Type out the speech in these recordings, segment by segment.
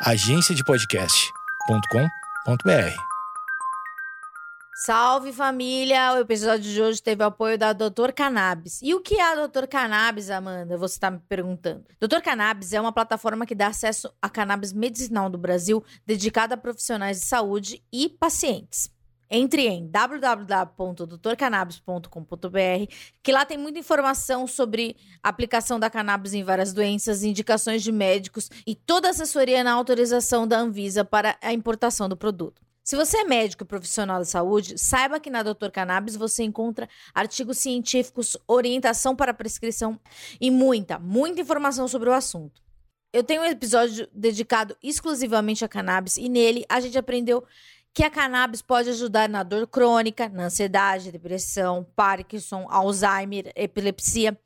agenciadepodcast.com.br. Salve família! O episódio de hoje teve o apoio da Doutor Cannabis. E o que é a Doutor Cannabis, Amanda? Você está me perguntando. Doutor Cannabis é uma plataforma que dá acesso a cannabis medicinal do Brasil, dedicada a profissionais de saúde e pacientes. Entre em www.doutorcannabis.com.br, que lá tem muita informação sobre aplicação da cannabis em várias doenças, indicações de médicos e toda assessoria na autorização da Anvisa para a importação do produto. Se você é médico e profissional da saúde, saiba que na Doutor Cannabis você encontra artigos científicos, orientação para prescrição e muita, muita informação sobre o assunto. Eu tenho um episódio dedicado exclusivamente a cannabis e nele a gente aprendeu que a cannabis pode ajudar na dor crônica, na ansiedade, depressão, Parkinson, Alzheimer, epilepsia.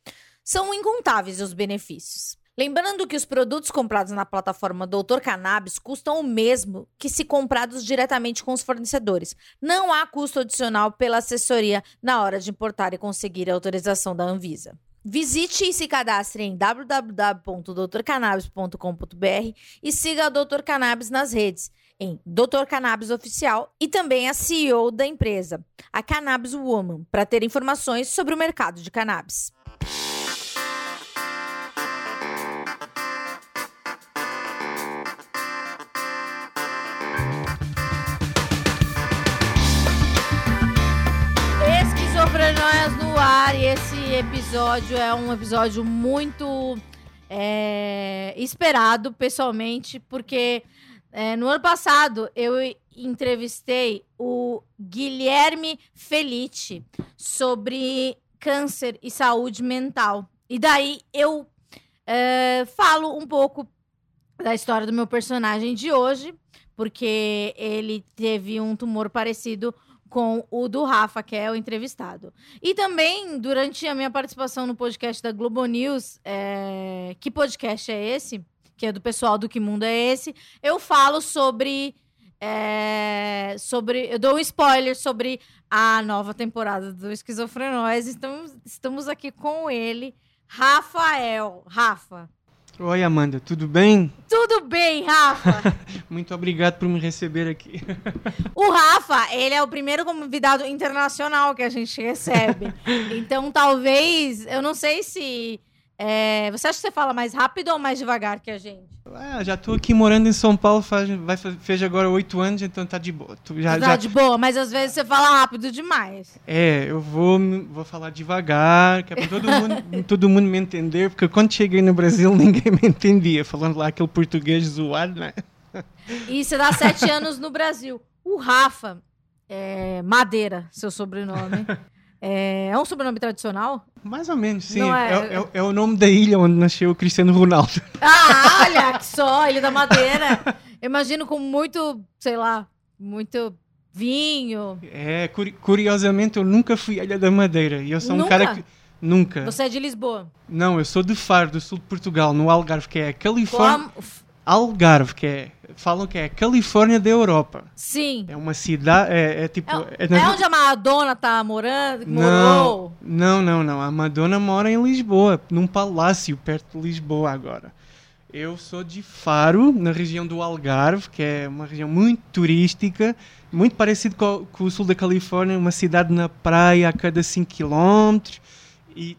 São incontáveis os benefícios. Lembrando que os produtos comprados na plataforma Doutor Cannabis custam o mesmo que se comprados diretamente com os fornecedores. Não há custo adicional pela assessoria na hora de importar e conseguir a autorização da Anvisa. Visite e se cadastre em www.doutorcannabis.com.br e siga a Doutor Cannabis nas redes em Dr. Cannabis Oficial e também a CEO da empresa, a Cannabis Woman, para ter informações sobre o mercado de cannabis. Esquizofrenóias no ar e esse episódio é um episódio muito é, esperado pessoalmente, porque é, no ano passado, eu entrevistei o Guilherme Felice sobre câncer e saúde mental. E daí eu é, falo um pouco da história do meu personagem de hoje, porque ele teve um tumor parecido com o do Rafa, que é o entrevistado. E também, durante a minha participação no podcast da Globo News, é... que podcast é esse? Que é do pessoal do Que Mundo é Esse, eu falo sobre. É, sobre. Eu dou um spoiler sobre a nova temporada do Esquizofrenóis. Estamos, estamos aqui com ele, Rafael. Rafa. Oi, Amanda, tudo bem? Tudo bem, Rafa. Muito obrigado por me receber aqui. o Rafa, ele é o primeiro convidado internacional que a gente recebe. Então, talvez, eu não sei se é, você acha que você fala mais rápido ou mais devagar que a gente? É, já tô aqui morando em São Paulo, faz, vai, fez agora oito anos, então tá de boa. Já, tá já... de boa, mas às vezes você fala rápido demais. É, eu vou, vou falar devagar, que é pra todo mundo, todo mundo me entender, porque quando cheguei no Brasil ninguém me entendia, falando lá aquele português zoado, né? E você dá sete anos no Brasil. O Rafa, é, Madeira, seu sobrenome. É, é um sobrenome tradicional? Mais ou menos, sim. É... É, é... é... o nome da ilha onde nasceu o Cristiano Ronaldo. Ah, olha, que só, Ilha da Madeira. Imagino com muito, sei lá, muito vinho. É, curiosamente eu nunca fui à Ilha da Madeira. E eu sou nunca? um cara que. Nunca. Você é de Lisboa? Não, eu sou de Faro, do sul de Portugal, no Algarve, que é a Califórnia. Como? Algarve, que é falam que é a Califórnia da Europa. Sim. É uma cidade, é, é tipo... É, é, é onde a Madonna tá morando, morou? Não, não, não. A Madonna mora em Lisboa, num palácio perto de Lisboa agora. Eu sou de Faro, na região do Algarve, que é uma região muito turística, muito parecido com, com o sul da Califórnia, uma cidade na praia a cada 5 km e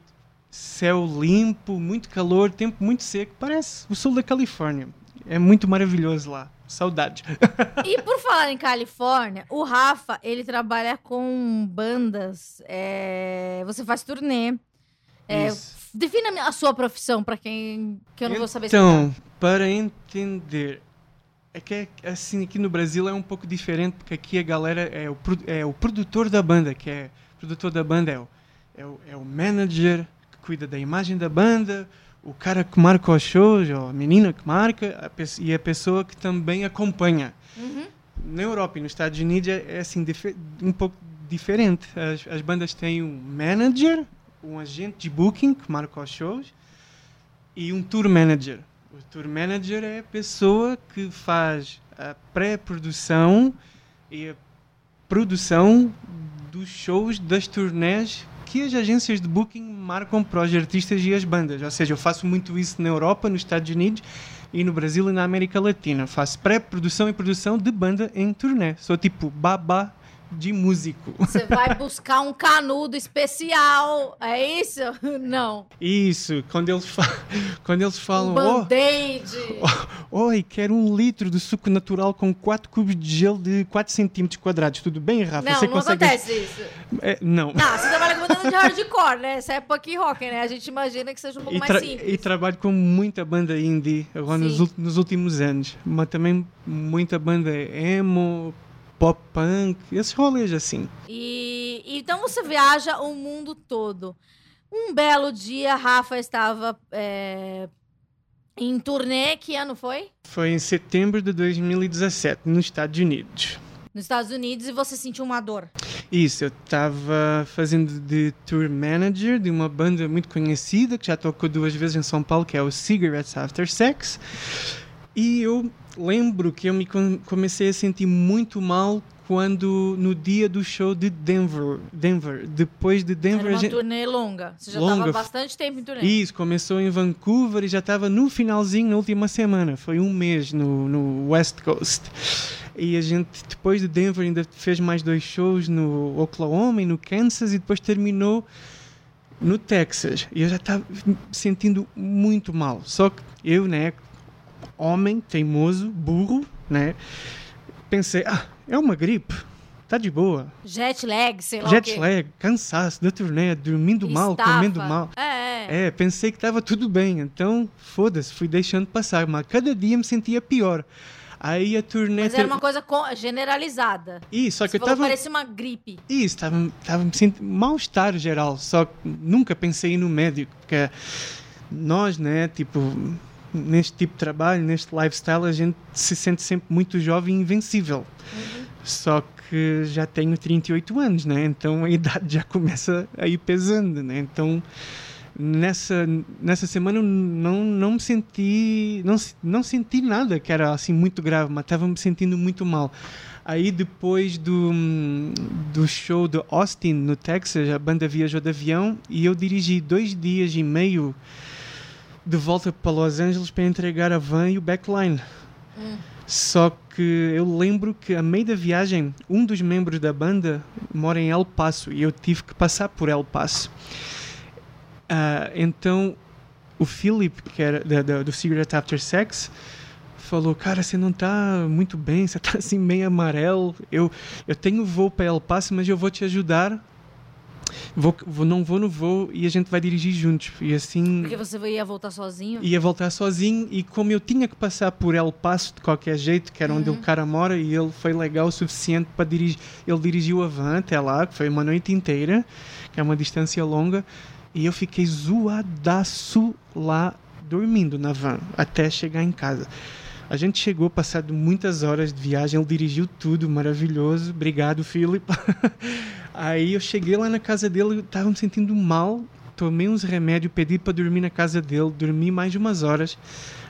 céu limpo, muito calor, tempo muito seco, parece o sul da Califórnia. É muito maravilhoso lá. Saudade. E por falar em Califórnia, o Rafa, ele trabalha com bandas. É... Você faz turnê. É... Defina a sua profissão para quem que eu não então, vou saber Então, para entender, é que assim aqui no Brasil é um pouco diferente porque aqui a galera é o, é o produtor da banda, que é o produtor da banda é o, é o, é o manager que cuida da imagem da banda, o cara que marca os shows, ou a menina que marca, a e a pessoa que também acompanha. Uhum. Na Europa e nos Estados Unidos é, é assim um pouco diferente. As, as, bandas têm um manager, um agente de booking que marca os shows e um tour manager. O tour manager é a pessoa que faz a pré-produção e a produção dos shows das turnés as agências de booking marcam para os artistas e as bandas. Ou seja, eu faço muito isso na Europa, nos Estados Unidos, e no Brasil e na América Latina. Faço pré-produção e produção de banda em turnê. Sou tipo babá de músico. Você vai buscar um canudo especial, é isso? Não. Isso, quando eles, fa quando eles Um falam, oh, band-aid. oi, quero um litro de suco natural com 4 cubos de gelo de 4 centímetros quadrados. Tudo bem, Rafa? Não, Você não consegue... acontece isso. É, não. Não, você trabalha com banda de hardcore, né? Você é punk rock, né? A gente imagina que seja um pouco E, mais simples. e trabalho com muita banda indie agora nos, nos últimos anos. Mas também muita banda emo, pop punk, esses rolês assim. E então você viaja o mundo todo. Um belo dia, Rafa estava é, em turnê. Que ano foi? Foi em setembro de 2017, nos Estados Unidos. Nos Estados Unidos e você sentiu uma dor. Isso, eu estava fazendo de tour manager de uma banda muito conhecida que já tocou duas vezes em São Paulo, que é o Cigarettes After Sex. E eu lembro que eu me com- comecei a sentir muito mal quando no dia do show de Denver, Denver, depois de Denver Era uma gente- turnê longa. Você já Longa. estava bastante tempo em turnê. Isso, começou em Vancouver e já estava no finalzinho, na última semana. Foi um mês no, no West Coast. E a gente, depois de Denver, ainda fez mais dois shows no Oklahoma e no Kansas e depois terminou no Texas. E eu já estava me sentindo muito mal. Só que eu, né, homem, teimoso, burro, né, pensei, ah, é uma gripe. Tá de boa. Jet lag, sei lá Jet lag, cansaço da turnê, dormindo mal, Estafa. comendo mal. É, É, pensei que estava tudo bem, então foda-se, fui deixando passar, mas cada dia me sentia pior. Aí a turnê. Mas era uma coisa co- generalizada. Ih, só que Você eu falou tava. parecia uma gripe. Isso, estava tava me sentindo mal-estar geral, só que nunca pensei no médico, porque nós, né, tipo, neste tipo de trabalho, neste lifestyle, a gente se sente sempre muito jovem e invencível. Só que já tenho 38 anos, né? Então a idade já começa a ir pesando, né? Então nessa nessa semana não não me senti não não senti nada que era assim muito grave, mas estava me sentindo muito mal. Aí depois do do show de Austin no Texas, a banda viajou de avião e eu dirigi dois dias e meio de volta para Los Angeles para entregar a van e o backline. Só que eu lembro que a meio da viagem, um dos membros da banda mora em El Paso e eu tive que passar por El Paso. Ah, então o Philip, que era da, da- do Cigarette After Sex, falou: Cara, você não tá muito bem, você tá assim meio amarelo. Eu, eu tenho voo para El Paso, mas eu vou te ajudar. Vou, vou, não vou no voo e a gente vai dirigir juntos. E assim Porque você ia voltar sozinho. ia voltar sozinho e como eu tinha que passar por El Paso de qualquer jeito, que era onde Uhum. o cara mora, e ele foi legal o suficiente para dirigir, ele dirigiu a van até lá, que foi uma noite inteira, que é uma distância longa, e eu fiquei zoadaço lá dormindo na van até chegar em casa. A gente chegou passado muitas horas de viagem, ele dirigiu tudo, maravilhoso. Obrigado, Philip. Aí eu cheguei lá na casa dele, eu tava me sentindo mal, tomei uns remédios, pedi para dormir na casa dele, dormi mais de umas horas.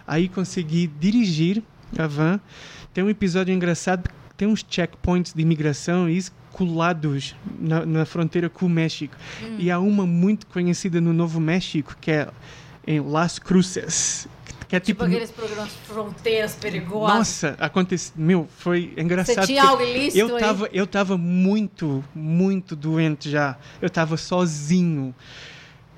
Aí consegui dirigir a van. Tem um episódio engraçado, tem uns checkpoints de imigração e isso colados na, na fronteira com o México. E há uma muito conhecida no Novo México, que é em Las Cruces. Que é Tipo tipo. aqueles programas fronteiras perigosas. nossa, aconteceu. Meu, foi engraçado. Você tinha algo ilícito eu aí? tava, eu tava muito, muito doente já. Eu tava sozinho.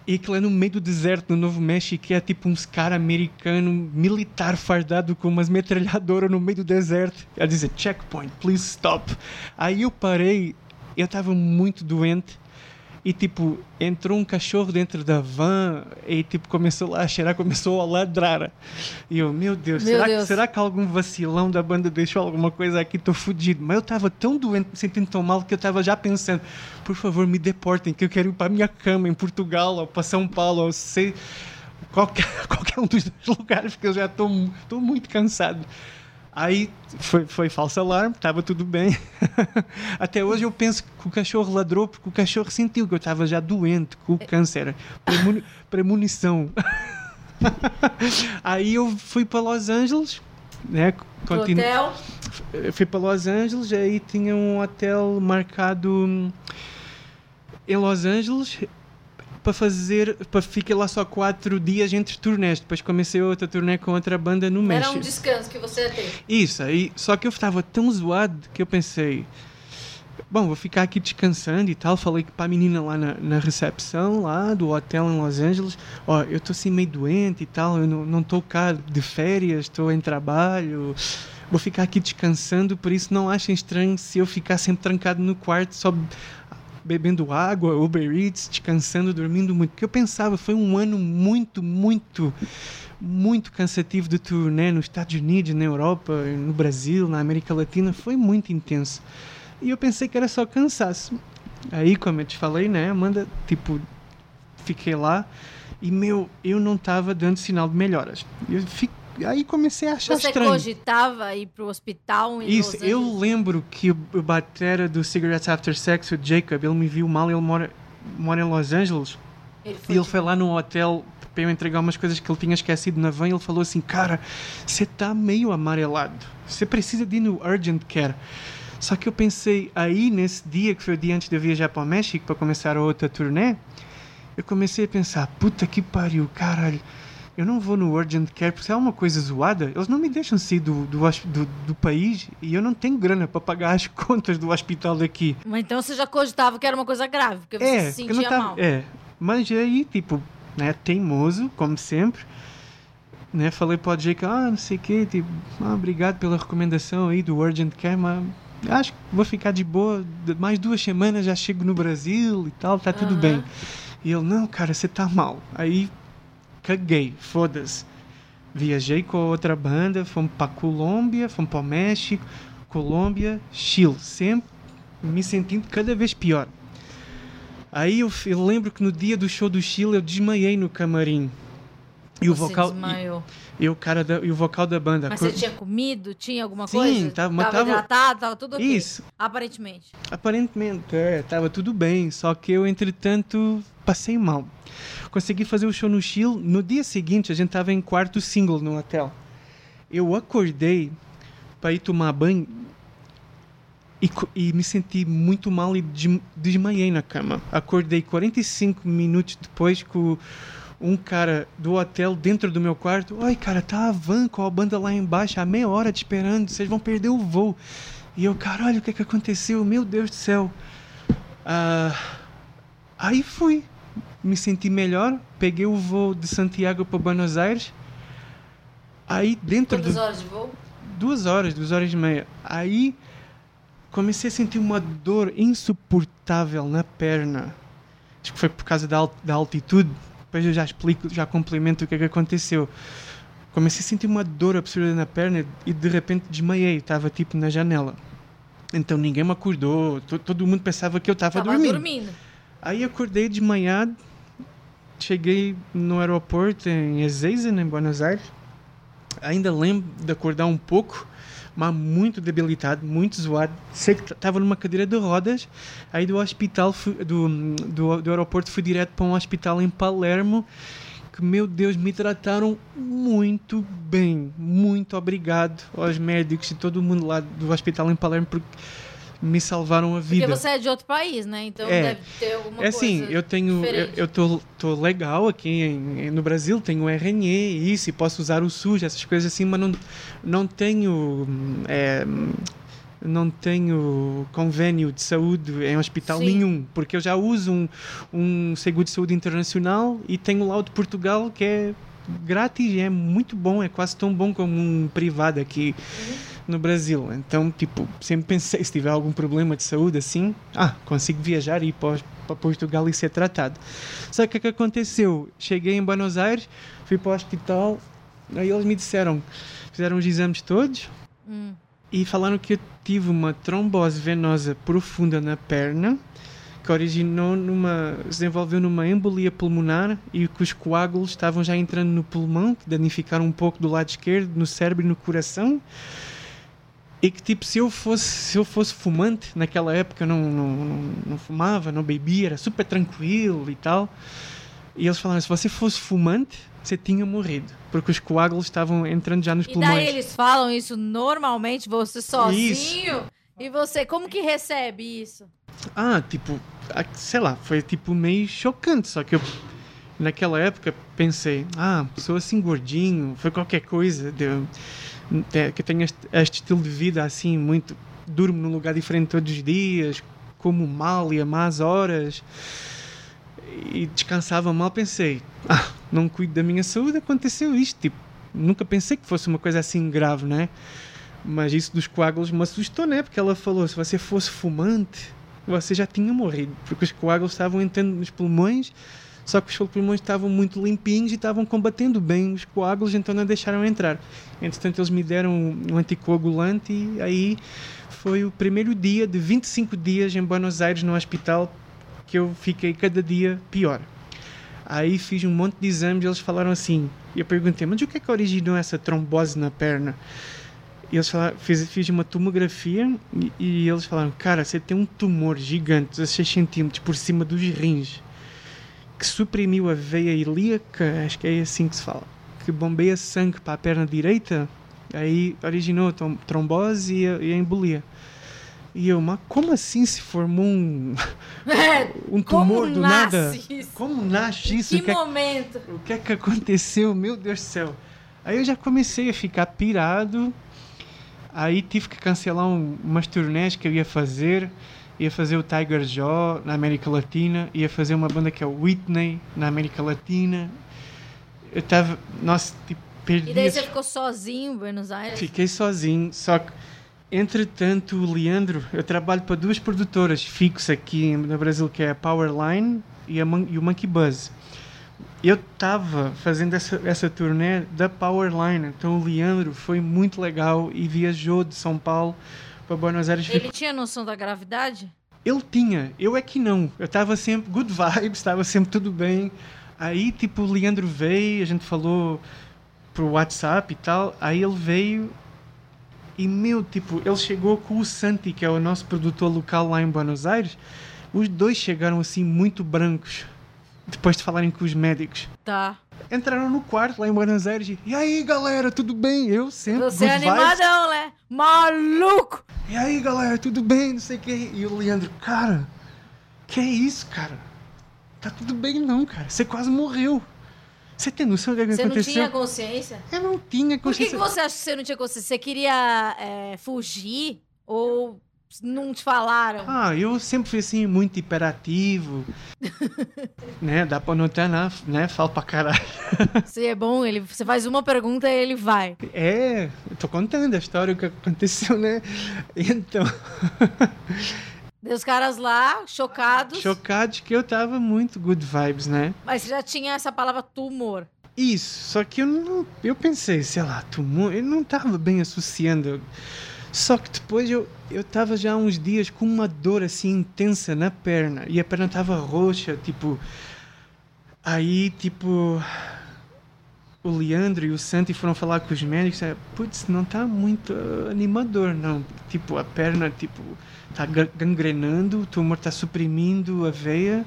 E aquilo é no meio do deserto, no Novo México, que é tipo uns cara americano, militar fardado com umas metralhadoras no meio do deserto. Ela dizia, checkpoint, please stop. Aí eu parei, eu tava muito doente. E tipo, entrou um cachorro dentro da van e tipo, começou lá a cheirar, começou a ladrar. E eu, meu Deus, Meu será, Deus. Que, será que algum vacilão da banda deixou alguma coisa aqui? Tô fudido. Mas eu tava tão doente, me sentindo tão mal, que eu tava já pensando, por favor, me deportem, que eu quero ir pra minha cama em Portugal ou pra São Paulo, ou sei, qualquer, qualquer um dos dois lugares, porque eu já tô muito cansado. Aí foi, foi falso alarme, estava tudo bem. Até hoje eu penso que o cachorro ladrou porque o cachorro sentiu que eu estava já doente com o câncer. Premoni- premonição. Aí eu fui para Los Angeles, né? Continu- hotel. fui para Los Angeles, aí tinha um hotel marcado hum, em Los Angeles. Para fazer, para ficar lá só quatro dias entre turnés. Depois comecei outra turnê com outra banda no Era México. um descanso que você ia ter. Isso, aí, só que eu estava tão zoado que eu pensei, bom, vou ficar aqui descansando e tal. Falei para a menina lá na, na recepção, lá do hotel em Los Angeles, ó, eu estou assim meio doente e tal, eu não estou cá de férias, estou em trabalho, vou ficar aqui descansando, por isso não achem estranho se eu ficar sempre trancado no quarto, só bebendo água, Uber Eats, descansando, dormindo muito. Porque eu pensava, foi um ano muito, muito muito cansativo de turnê nos Estados Unidos, na Europa, no Brasil, na América Latina, foi muito intenso. E eu pensei que era só cansaço. Aí, como eu te falei, né, Amanda, tipo, fiquei lá e, meu, eu não estava dando sinal de melhoras. Eu fico, aí comecei a achar Você estranho. cogitava ir pro hospital em Isso, eu lembro que o batera do Cigarettes After Sex, o Jacob, ele me viu mal, ele mora, mora em Los Angeles. Ele E ele foi lá no hotel para eu entregar umas coisas que ele tinha esquecido na van. Ele falou assim: Cara, você está meio amarelado. Você precisa de ir no Urgent Care. Só que eu pensei, aí nesse dia, que foi o dia antes de eu viajar para o México para começar a outra turnê, eu comecei a pensar: Puta que pariu, caralho. Eu não vou no Urgent Care porque se é uma coisa zoada, eles não me deixam sair do, do, do, do país e eu não tenho grana para pagar as contas do hospital daqui. Mas então você já cogitava que era uma coisa grave, porque você É, se eu não sentia tava, mal. é. Mas aí, tipo, né, teimoso, como sempre, né, falei para o Jake, ah, não sei o quê, tipo, ah, obrigado pela recomendação aí do Urgent Care, mas acho que vou ficar de boa, mais duas semanas já chego no Brasil e tal, tá tudo Aham. bem. E ele, não, cara, você tá mal. Aí, caguei, foda-se. Viajei com a outra banda, fomos para Colômbia, fomos para o México, Colômbia, Chile, sempre me sentindo cada vez pior. Aí eu, eu lembro que no dia do show do Chile eu desmaiei no camarim. E o Você vocal desmaiou. e, e o cara da, e o vocal da banda. Mas você tinha comido? Tinha alguma Sim, coisa? tava- mas tava tava- hidratado, tava tudo ok. Isso, Aparentemente. aparentemente, é, tava tudo bem, só que eu entretanto passei mal. Consegui fazer o show no Chile. No dia seguinte a gente tava em quarto single no hotel. Eu acordei para ir tomar banho e, e me senti muito mal e des- desmaiei na cama. Acordei 45 minutos depois com um cara do hotel dentro do meu quarto. Oi, cara, tá a van com a banda lá embaixo, há meia hora te esperando, vocês vão perder o voo. E eu, caralho, o que é que aconteceu? Meu Deus do céu. Ah, aí fui. Me senti melhor, peguei o voo de Santiago para Buenos Aires. Aí dentro Quantas do horas de voo? duas horas, duas horas e meia. Aí comecei a sentir uma dor insuportável na perna. Acho que foi por causa da, da altitude. Depois eu já explico, já complemento o que é que aconteceu. Comecei a sentir uma dor absurda na perna e de repente desmaiei. Estava tipo na janela. Então ninguém me acordou. to- Todo mundo pensava que eu estava Tava dormindo. dormindo. Aí acordei desmaiado. Cheguei no aeroporto em Ezeiza, em Buenos Aires. Ainda lembro de acordar um pouco, mas muito debilitado, muito zoado. Sei que estava numa cadeira de rodas. Aí do hospital, do, do, do aeroporto, fui direto para um hospital em Palermo. Que, meu Deus, me trataram muito bem. Muito obrigado aos médicos e todo mundo lá do hospital em Palermo porque me salvaram a vida. Porque você é de outro país, né? Então É. deve ter alguma É assim, coisa eu tenho. Eu, diferente. eu tô, tô legal aqui em- no Brasil, tenho RNE e isso, e posso usar o SUS, essas coisas assim, mas não, não tenho. é, não tenho convênio de saúde em hospital Sim. nenhum, porque eu já uso um, um seguro de saúde internacional e tenho lá o de Portugal que é grátis e é muito bom, é quase tão bom como um privado aqui no Brasil. Então, tipo, sempre pensei, se tiver algum problema de saúde assim, ah, consigo viajar e ir para, para Portugal e ser tratado. Só que o que aconteceu? Cheguei em Buenos Aires, fui para o hospital, aí eles me disseram, fizeram os exames todos Hum. e falaram que eu tive uma trombose venosa profunda na perna que originou numa se desenvolveu numa embolia pulmonar e que os coágulos estavam já entrando no pulmão que danificaram um pouco do lado esquerdo no cérebro e no coração e que tipo se eu fosse se eu fosse fumante naquela época eu não, não, não, não fumava não bebia era super tranquilo e tal e eles falaram se você fosse fumante você tinha morrido porque os coágulos estavam entrando já nos E pulmões daí eles falam isso normalmente, você sozinho. E você, como que recebe isso? Ah, tipo, sei lá, foi tipo meio chocante. Só que eu, naquela época, pensei, ah, sou assim gordinho, foi qualquer coisa. De, de, que tenho este, este estilo de vida assim, muito. Durmo num lugar diferente todos os dias, como mal e a más horas e descansava mal. Pensei, ah, não cuido da minha saúde, aconteceu isto. Tipo, nunca pensei que fosse uma coisa assim grave, né? Mas isso dos coágulos me assustou, né? Porque ela falou: se você fosse fumante, você já tinha morrido. Porque os coágulos estavam entrando nos pulmões, só que os pulmões estavam muito limpinhos e estavam combatendo bem os coágulos, então não deixaram entrar. Entretanto, eles me deram um anticoagulante e aí foi o primeiro dia de 25 dias em Buenos Aires no hospital que eu fiquei cada dia pior. Aí fiz um monte de exames e eles falaram assim. E eu perguntei, mas o que é que originou essa trombose na perna? E eles falaram, fiz, fiz uma tomografia e, e, eles falaram, cara, você tem um tumor gigante, 16 centímetros por cima dos rins, que suprimiu a veia ilíaca, acho que é assim que se fala, que bombeia sangue para a perna direita, aí originou a trombose e a, e a embolia. E eu, mas como assim se formou um, É, um tumor do nada? isso? Como nasce isso? Que O que é- momento. o que é que aconteceu? Meu Deus do céu. Aí eu já comecei a ficar pirado. Aí tive que cancelar um, umas turnês que eu ia fazer. Ia fazer o Tiger Jaw na América Latina. Ia fazer uma banda que é o Whitney na América Latina. Eu tava. Nossa, tipo, perdi. E daí você ficou sozinho em Buenos Aires? Fiquei sozinho, só que entretanto o Leandro, eu trabalho para duas produtoras fixas aqui no Brasil, que é a Powerline e, a Mon- e o Monkey Buzz. Eu estava fazendo essa, essa turnê da Powerline, então o Leandro foi muito legal e viajou de São Paulo para Buenos Aires. Ele tinha noção da gravidade? Ele tinha, eu é que não. Eu estava sempre good vibes, estava sempre tudo bem. Aí, tipo, o Leandro veio, a gente falou pro WhatsApp e tal. Aí ele veio e, meu, tipo, ele chegou com o Santi, que é o nosso produtor local lá em Buenos Aires. Os dois chegaram assim, muito brancos, depois de falarem com os médicos. Tá. Entraram no quarto lá em Buenos Aires e, aí, galera, tudo bem? Eu sempre, Você é vibes. animadão, né? Maluco! E aí, galera, tudo bem? Não sei o que. E o Leandro, cara, que é isso, cara? Tá tudo bem não, cara. Você quase morreu. Você tem noção do que Você não aconteceu? tinha consciência? Eu não tinha Por que, consciência. que você acha que você não tinha consciência? Você queria é, fugir ou não te falaram? Ah, eu sempre fui assim, muito hiperativo. né? Dá pra notar, né? né? Falo pra caralho. Você é bom, ele, você faz uma pergunta e ele vai. É, eu tô contando a história, o que aconteceu, né? Então, os caras lá, chocados, chocado que eu tava muito good vibes, né? mas você já tinha essa palavra tumor. Isso, só que eu não. Eu pensei, sei lá, tumor. Eu não tava bem associando. Só que depois eu, eu tava já há uns dias com uma dor assim intensa na perna. E a perna tava roxa, tipo. Aí, tipo. O Leandro e o Santi foram falar com os médicos. é, Putz, não tá muito animador, não. Tipo, a perna, tipo, tá ga- gangrenando, o tumor tá suprimindo a veia.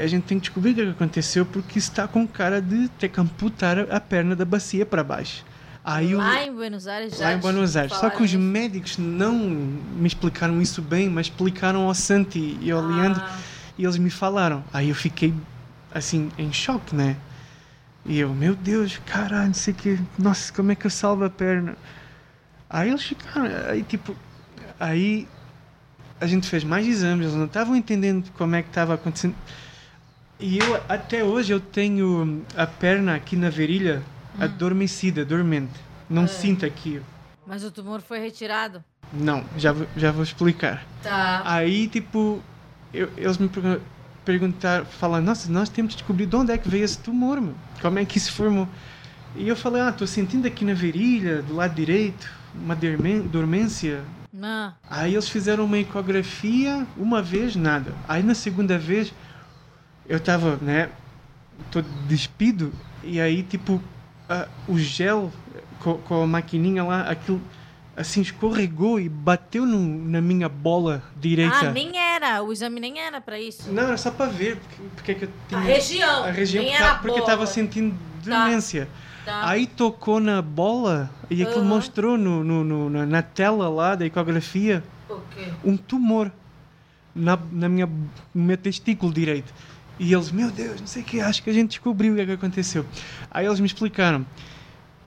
A gente tem que descobrir o que aconteceu porque está com cara de ter que amputar a perna da bacia para baixo. Aí o- Lá em Buenos Aires já lá em Buenos Aires. Só que os médicos não me explicaram isso bem, mas explicaram ao Santi e ao Leandro Ah, e eles me falaram. Aí eu fiquei assim em choque, né? E eu, meu Deus, caralho, não sei que, nossa, como é que eu salvo a perna? Aí eles ficaram, aí tipo, aí a gente fez mais exames, eles não estavam entendendo como é que estava acontecendo. E eu, até hoje, eu tenho a perna aqui na virilha adormecida, dormente. Não É. sinto aqui. mas o tumor foi retirado. Não, já, já vou explicar. Tá. Aí, tipo, eu- eles me pergun- perguntaram, falaram, nossa, nós temos que descobrir de onde é que veio esse tumor, meu. Como é que se formou? E eu falei, ah, tô sentindo aqui na virilha, do lado direito, uma dormência. Ah, Aí eles fizeram uma ecografia, uma vez, nada. Aí na segunda vez, eu tava, né, todo despido, e aí, tipo, a- o gel co- com, a maquininha lá, aquilo, assim, escorregou e bateu no- na minha bola direita. ah, nem era. O exame nem era pra isso. Não, era só para ver porque, porque é que eu tinha... A região. A região, nem porque, era porque eu bola. tava sentindo dormência. Tá. Aí tocou na bola e aquilo Aham. mostrou no, no- no- na, tela lá da ecografia um tumor. na, na minha, no meu testículo direito. E eles, meu Deus, não sei o que, acho que a gente descobriu o que é que aconteceu. Aí eles me explicaram.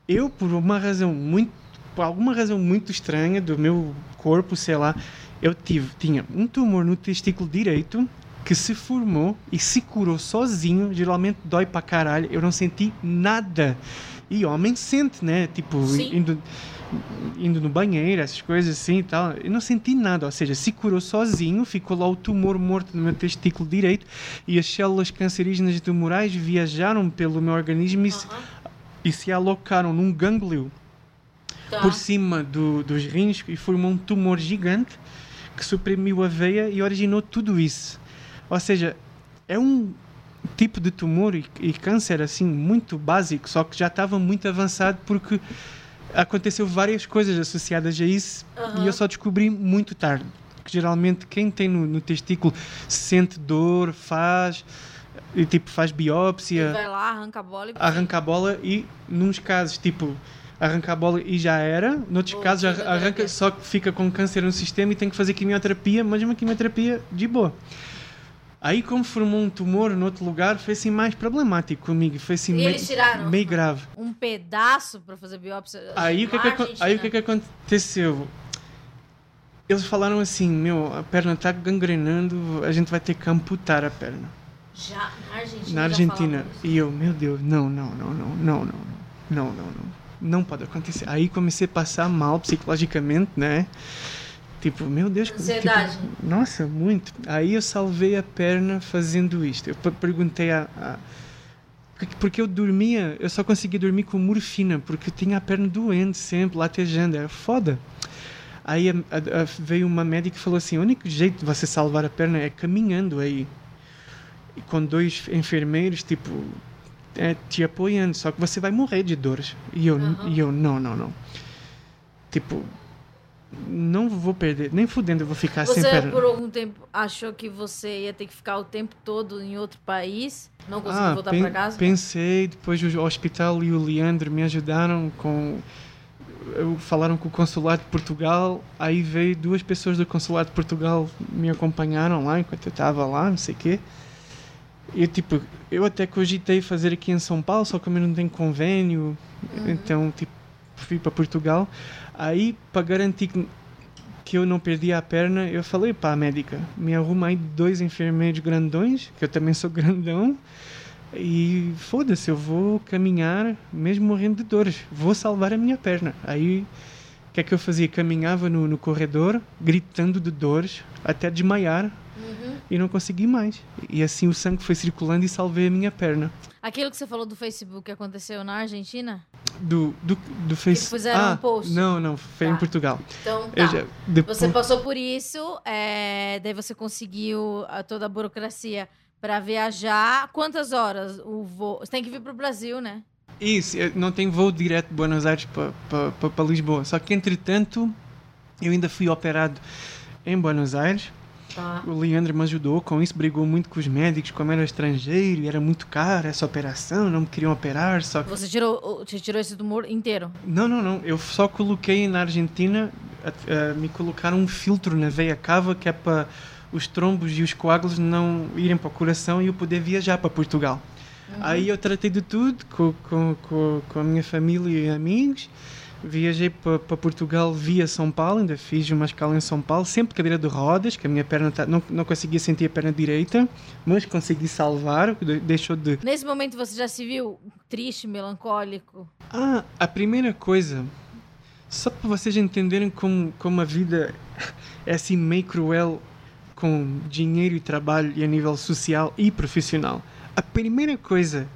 Eu, por uma razão muito, por alguma razão muito estranha do meu corpo, sei lá, eu tive, tinha um tumor no testículo direito que se formou e se curou sozinho. Geralmente dói pra caralho. Eu não senti nada. E homem sente, né? Tipo, Sim. indo, indo no banheiro, essas coisas assim e tal. Eu não senti nada. Ou seja, se curou sozinho, ficou lá o tumor morto no meu testículo direito e as células cancerígenas tumorais viajaram pelo meu organismo e, se, e se alocaram num gânglio Tá. por cima do, dos rins e formou um tumor gigante que suprimiu a veia e originou tudo isso. Ou seja, é um tipo de tumor e, e câncer assim muito básico, só que já estava muito avançado porque aconteceu várias coisas associadas a isso e eu só descobri muito tarde. Que geralmente quem tem no, no testículo sente dor, faz e tipo faz biópsia Vai lá, arranca a bola e. arranca a bola e, nos casos, tipo, arranca a bola e já era. Noutros Ou casos, arranca só que fica com câncer no sistema e tem que fazer quimioterapia, mas uma quimioterapia de boa. Aí, como formou um tumor no outro lugar, foi assim mais problemático comigo. Foi assim E meio, eles tiraram? meio grave. Um pedaço pra fazer biópsia. Aí o que, é que, aí o que, é que aconteceu? Eles falaram assim: Meu, a perna está gangrenando, a gente vai ter que amputar a perna. Já, na Argentina. Na Argentina. E eu, meu Deus, não, não, não, não, não, não, não, não, não, não. Não pode acontecer. Aí comecei a passar mal psicologicamente, né? Tipo, meu Deus. tipo, Ansiedade. nossa, muito. Aí eu salvei a perna fazendo isto. Eu per- perguntei a, a porque- eu dormia, eu só conseguia dormir com morfina, porque eu tinha a perna doente sempre, latejando, era foda. Aí a- a- a- veio uma médica e falou assim: o único jeito de você salvar a perna é caminhando aí. E com dois enfermeiros, tipo, é, te apoiando, só que você vai morrer de dores. E eu, Aham. e eu não, não, não. Tipo, não vou perder, nem fudendo eu vou ficar sem Você, por algum tempo, achou que você ia ter que ficar o tempo todo em outro país? Não conseguiu voltar Ah, pen- pra casa? Pensei, depois o hospital e o Leandro me ajudaram com. eu- Falaram com o consulado de Portugal, aí veio duas pessoas do consulado de Portugal me acompanharam lá enquanto eu estava lá, não sei o quê. E tipo, eu até cogitei fazer aqui em São Paulo, só que eu não tenho convênio, Uhum. então tipo, fui para Portugal. Aí, para garantir que, que eu não perdia a perna, eu falei para a médica: me arruma aí dois enfermeiros grandões, que eu também sou grandão, e foda-se, eu vou caminhar mesmo morrendo de dores, vou salvar a minha perna. Aí, o que é que eu fazia? Caminhava no, no corredor, gritando de dores, até desmaiar. Uhum. E não consegui mais. E assim o sangue foi circulando e salvei a minha perna. Aquilo que você falou do Facebook aconteceu na Argentina? Do, do, do Facebook. fizeram ah, um post? Não, não, foi Tá. em Portugal. Então, tá. já- depois, Você passou por isso, é, daí você conseguiu a- toda a burocracia pra viajar. Quantas horas o voo? Você tem que vir pro Brasil, né? Isso, não tem voo direto de Buenos Aires para Lisboa. Só que, entretanto, eu ainda fui operado em Buenos Aires. Tá. O Leandro me ajudou com isso, brigou muito com os médicos, como era estrangeiro e era muito caro essa operação, não me queriam operar, só que... Você tirou, você tirou esse tumor inteiro? Não, não, não, eu só coloquei na Argentina, me colocaram um filtro na veia cava que é para os trombos e os coágulos não irem para o coração e eu poder viajar para Portugal. Aí eu tratei de tudo com, com, com, com a minha família e amigos. Viajei para Portugal via São Paulo, ainda fiz uma escala em São Paulo, sempre de cadeira de rodas, que a minha perna tá, não, não conseguia sentir a perna direita, mas consegui salvar, de- deixou de. Nesse momento você já se viu triste, melancólico? Ah, a primeira coisa, só para vocês entenderem como, como a vida é assim meio cruel com dinheiro e trabalho e a nível social e profissional. A primeira coisa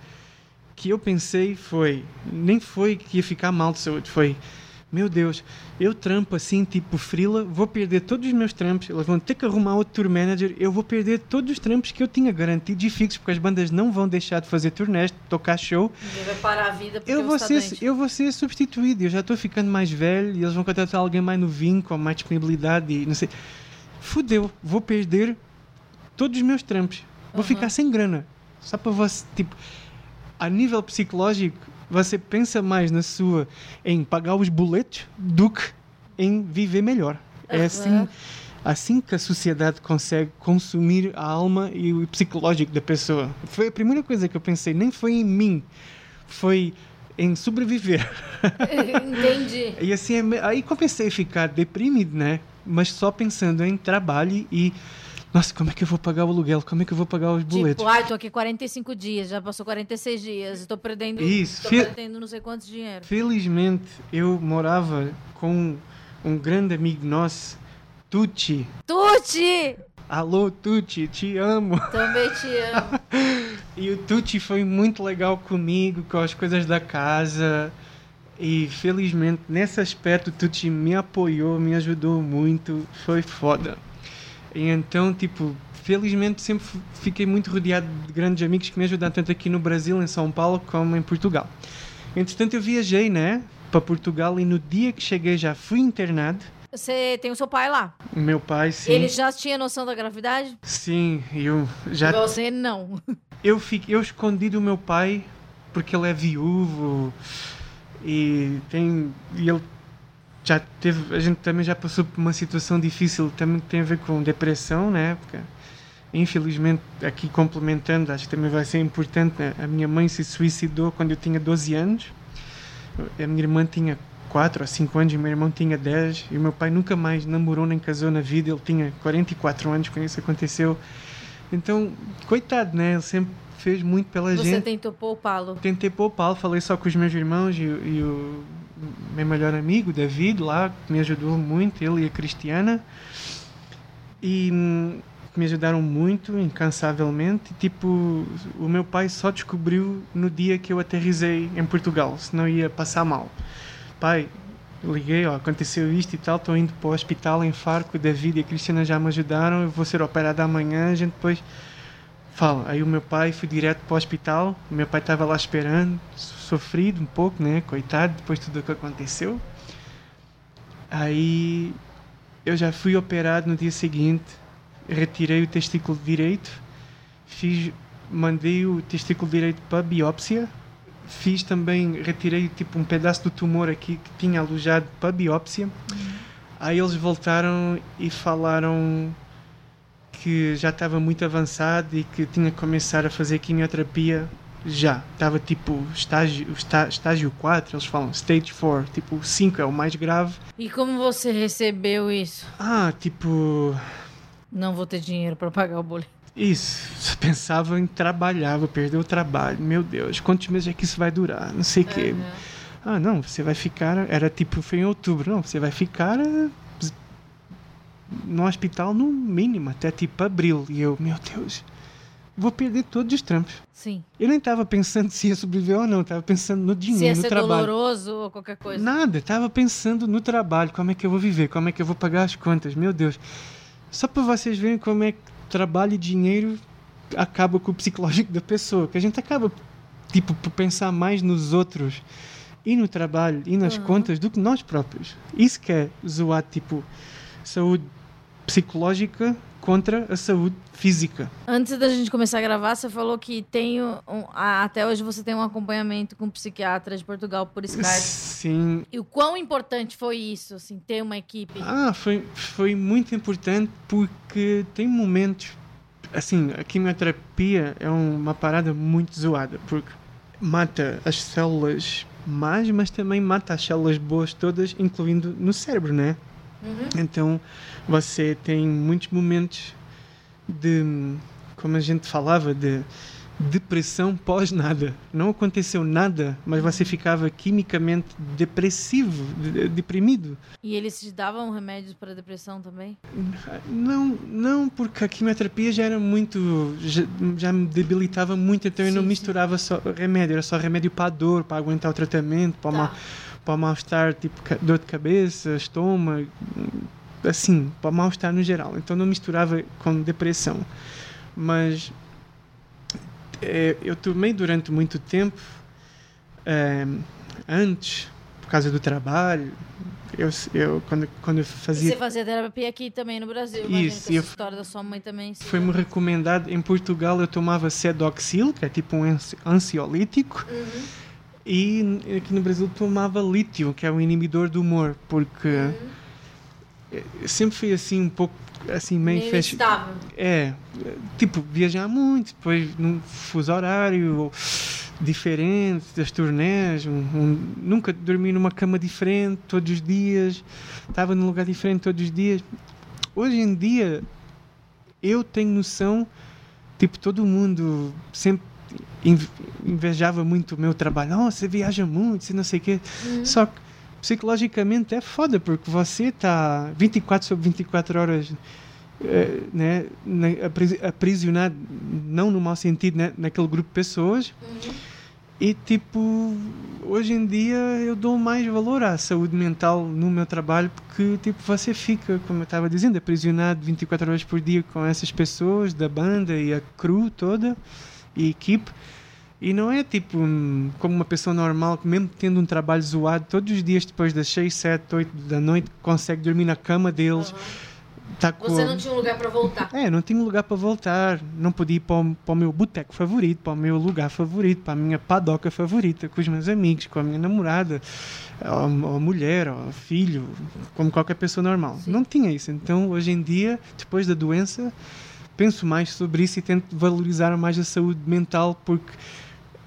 que eu pensei foi, nem foi que ia ficar mal de saúde, foi, meu Deus, eu trampo assim, tipo frila, vou perder todos os meus trampos, eles vão ter que arrumar outro tour manager, eu vou perder todos os trampos que eu tinha garantido e fixos, porque as bandas não vão deixar de fazer turnés, de tocar show, vai parar a vida eu vou, você ser, doente. eu vou ser substituído. Eu já estou ficando mais velho e eles vão contratar alguém mais novinho, com mais disponibilidade e não sei. Fudeu, vou perder todos os meus trampos. Vou Uhum. ficar sem grana. Só para você, tipo, a nível psicológico, você pensa mais na sua em pagar os boletos do que em viver melhor. É assim, assim que a sociedade consegue consumir a alma e o psicológico da pessoa. Foi a primeira coisa que eu pensei, nem foi em mim, foi em sobreviver. Entendi. e assim, aí comecei a ficar deprimido, né? Mas só pensando em trabalho e nossa, como é que eu vou pagar o aluguel? Como é que eu vou pagar os boletos? Tipo, ai, tô aqui 45 dias, já passou 46 dias, estou perdendo, Isso, tô fi- perdendo não sei quantos dinheiro. Felizmente, eu morava com um grande amigo nosso, Tucci. Tuti! Alô, Tucci, te amo. Também te amo. E o Tucci foi muito legal comigo, com as coisas da casa. E felizmente, nesse aspecto, o Tucci me apoiou, me ajudou muito. Foi foda. E então, tipo, felizmente sempre fiquei muito rodeado de grandes amigos que me ajudaram, tanto aqui no Brasil, em São Paulo, como em Portugal. Entretanto, eu viajei, né, para Portugal e no dia que cheguei já fui internado. Você tem o seu pai lá. Meu pai, sim. Ele já tinha noção da gravidade? Sim, eu já Você não. eu fiquei eu escondi do meu pai porque ele é viúvo e tem e ele já teve a gente também já passou por uma situação difícil também que tem a ver com depressão na época infelizmente aqui complementando acho que também vai ser importante né? a minha mãe se suicidou quando eu tinha 12 anos a minha irmã tinha 4 ou 5 anos e o meu irmão tinha 10 e o meu pai nunca mais namorou nem casou na vida ele tinha 44 anos quando isso aconteceu então, coitado, né? Ele sempre fez muito pela Você gente. tentou poupá-lo. Tentei poupá-lo, falei só com os meus irmãos e, e o meu melhor amigo, David, lá, que me ajudou muito, ele e a Cristiana. E hum, me ajudaram muito, incansavelmente. Tipo, o meu pai só descobriu no dia que eu aterrisei em Portugal, senão ia passar mal. Pai, liguei, ó, aconteceu isto e tal, estou indo para o hospital em Faro, que o David e a Cristiana já me ajudaram, eu vou ser operado amanhã, a gente depois fala. Aí o meu pai foi direto para o hospital, o meu pai estava lá esperando, sofrido um pouco, né, coitado, depois de tudo o que aconteceu. Aí eu já fui operado no dia seguinte, retirei o testículo direito, fiz, mandei o testículo direito para biópsia, fiz também, retirei tipo um pedaço do tumor aqui que tinha alojado para biópsia. Aí eles voltaram e falaram que já estava muito avançado e que tinha que começar a fazer quimioterapia já. Estava tipo estágio, está- estágio 4, eles falam stage 4, tipo o 5 é o mais grave. E como você recebeu isso? Ah, tipo, Não vou ter dinheiro para pagar o boleto. Isso, só pensava em trabalhar, vou perder o trabalho. Meu Deus, quantos meses é que isso vai durar? Não sei o quê. Ah, não, você vai ficar. Era tipo, foi em outubro. Não, você vai ficar eh, no hospital no mínimo, até tipo abril. E eu, meu Deus, vou perder todos os trampos. Sim. Eu nem estava pensando se ia sobreviver ou não, estava pensando no Se dinheiro, ia no ser trabalho. doloroso ou qualquer coisa. Nada, estava pensando no trabalho, como é que eu vou viver, como é que eu vou pagar as contas, meu Deus. Só para vocês verem como é que trabalho e dinheiro acaba com o psicológico da pessoa, que a gente acaba tipo por pensar mais nos outros e no trabalho e nas Uhum. contas do que nós próprios. Isso que é zoar tipo saúde psicológica contra a saúde física. Antes da gente começar a gravar, você falou que tem um, até hoje você tem um acompanhamento com um psiquiatra de Portugal por Skype. Sim, E o quão importante foi isso, assim, ter uma equipe? Ah, foi, foi muito importante porque tem momentos. Assim, a quimioterapia é uma parada muito zoada porque mata as células más, mas também mata as células boas todas, incluindo no cérebro, né? Então você tem muitos momentos de, como a gente falava, de depressão pós nada. Não aconteceu nada, mas você ficava quimicamente depressivo, de- deprimido. E eles te davam remédios para depressão também? Não, não, porque a quimioterapia já era muito. já, já me debilitava muito, então eu não Sim, sim. misturava só remédio, era só remédio para a dor, para aguentar o tratamento, para Tá. mal, para mal-estar, tipo dor de cabeça, estômago, assim, para mal-estar no geral. Então não misturava com depressão. Mas eh, eu tomei durante muito tempo, eh, antes, por causa do trabalho, eu, eu quando, quando eu E fazia você fazia terapia aqui também no Brasil. Isso, eu- história da sua mãe também. Foi-me recomendado, em Portugal eu tomava Sedoxil, que é tipo um ansi- ansiolítico, Uhum. E aqui no Brasil tomava lítio, que é um inibidor do humor, porque eu sempre fui assim um pouco assim meio, Meio fech- instável. É, tipo, viajar muito, depois num fuso horário diferente, das turnés, um- um- nunca dormi numa cama diferente todos os dias, estava num lugar diferente todos os dias. Hoje em dia, eu tenho noção, tipo, todo mundo sempre invejava muito o meu trabalho, oh, você viaja muito, você não sei o quê, só que psicologicamente é foda, porque você está 24 sobre 24 horas eh, né, na- apri- aprisionado, não no mau sentido, né, naquele grupo de pessoas. E tipo, hoje em dia eu dou mais valor à saúde mental no meu trabalho porque tipo, você fica, como eu estava dizendo, aprisionado 24 horas por dia com essas pessoas da banda e a crew toda e equipe. E não é tipo como uma pessoa normal que mesmo tendo um trabalho zoado todos os dias depois das 6, 7, 8 da noite consegue dormir na cama deles. Tá com... Você não tinha um lugar pra voltar. É, não tinha lugar para voltar. Não podia ir para o, para o meu boteco favorito, para o meu lugar favorito, para a minha padoca favorita, com os meus amigos, com a minha namorada, ou, ou mulher, ou filho, como qualquer pessoa normal. Não tinha isso. Então, hoje em dia, depois da doença, penso mais sobre isso e tento valorizar mais a saúde mental, porque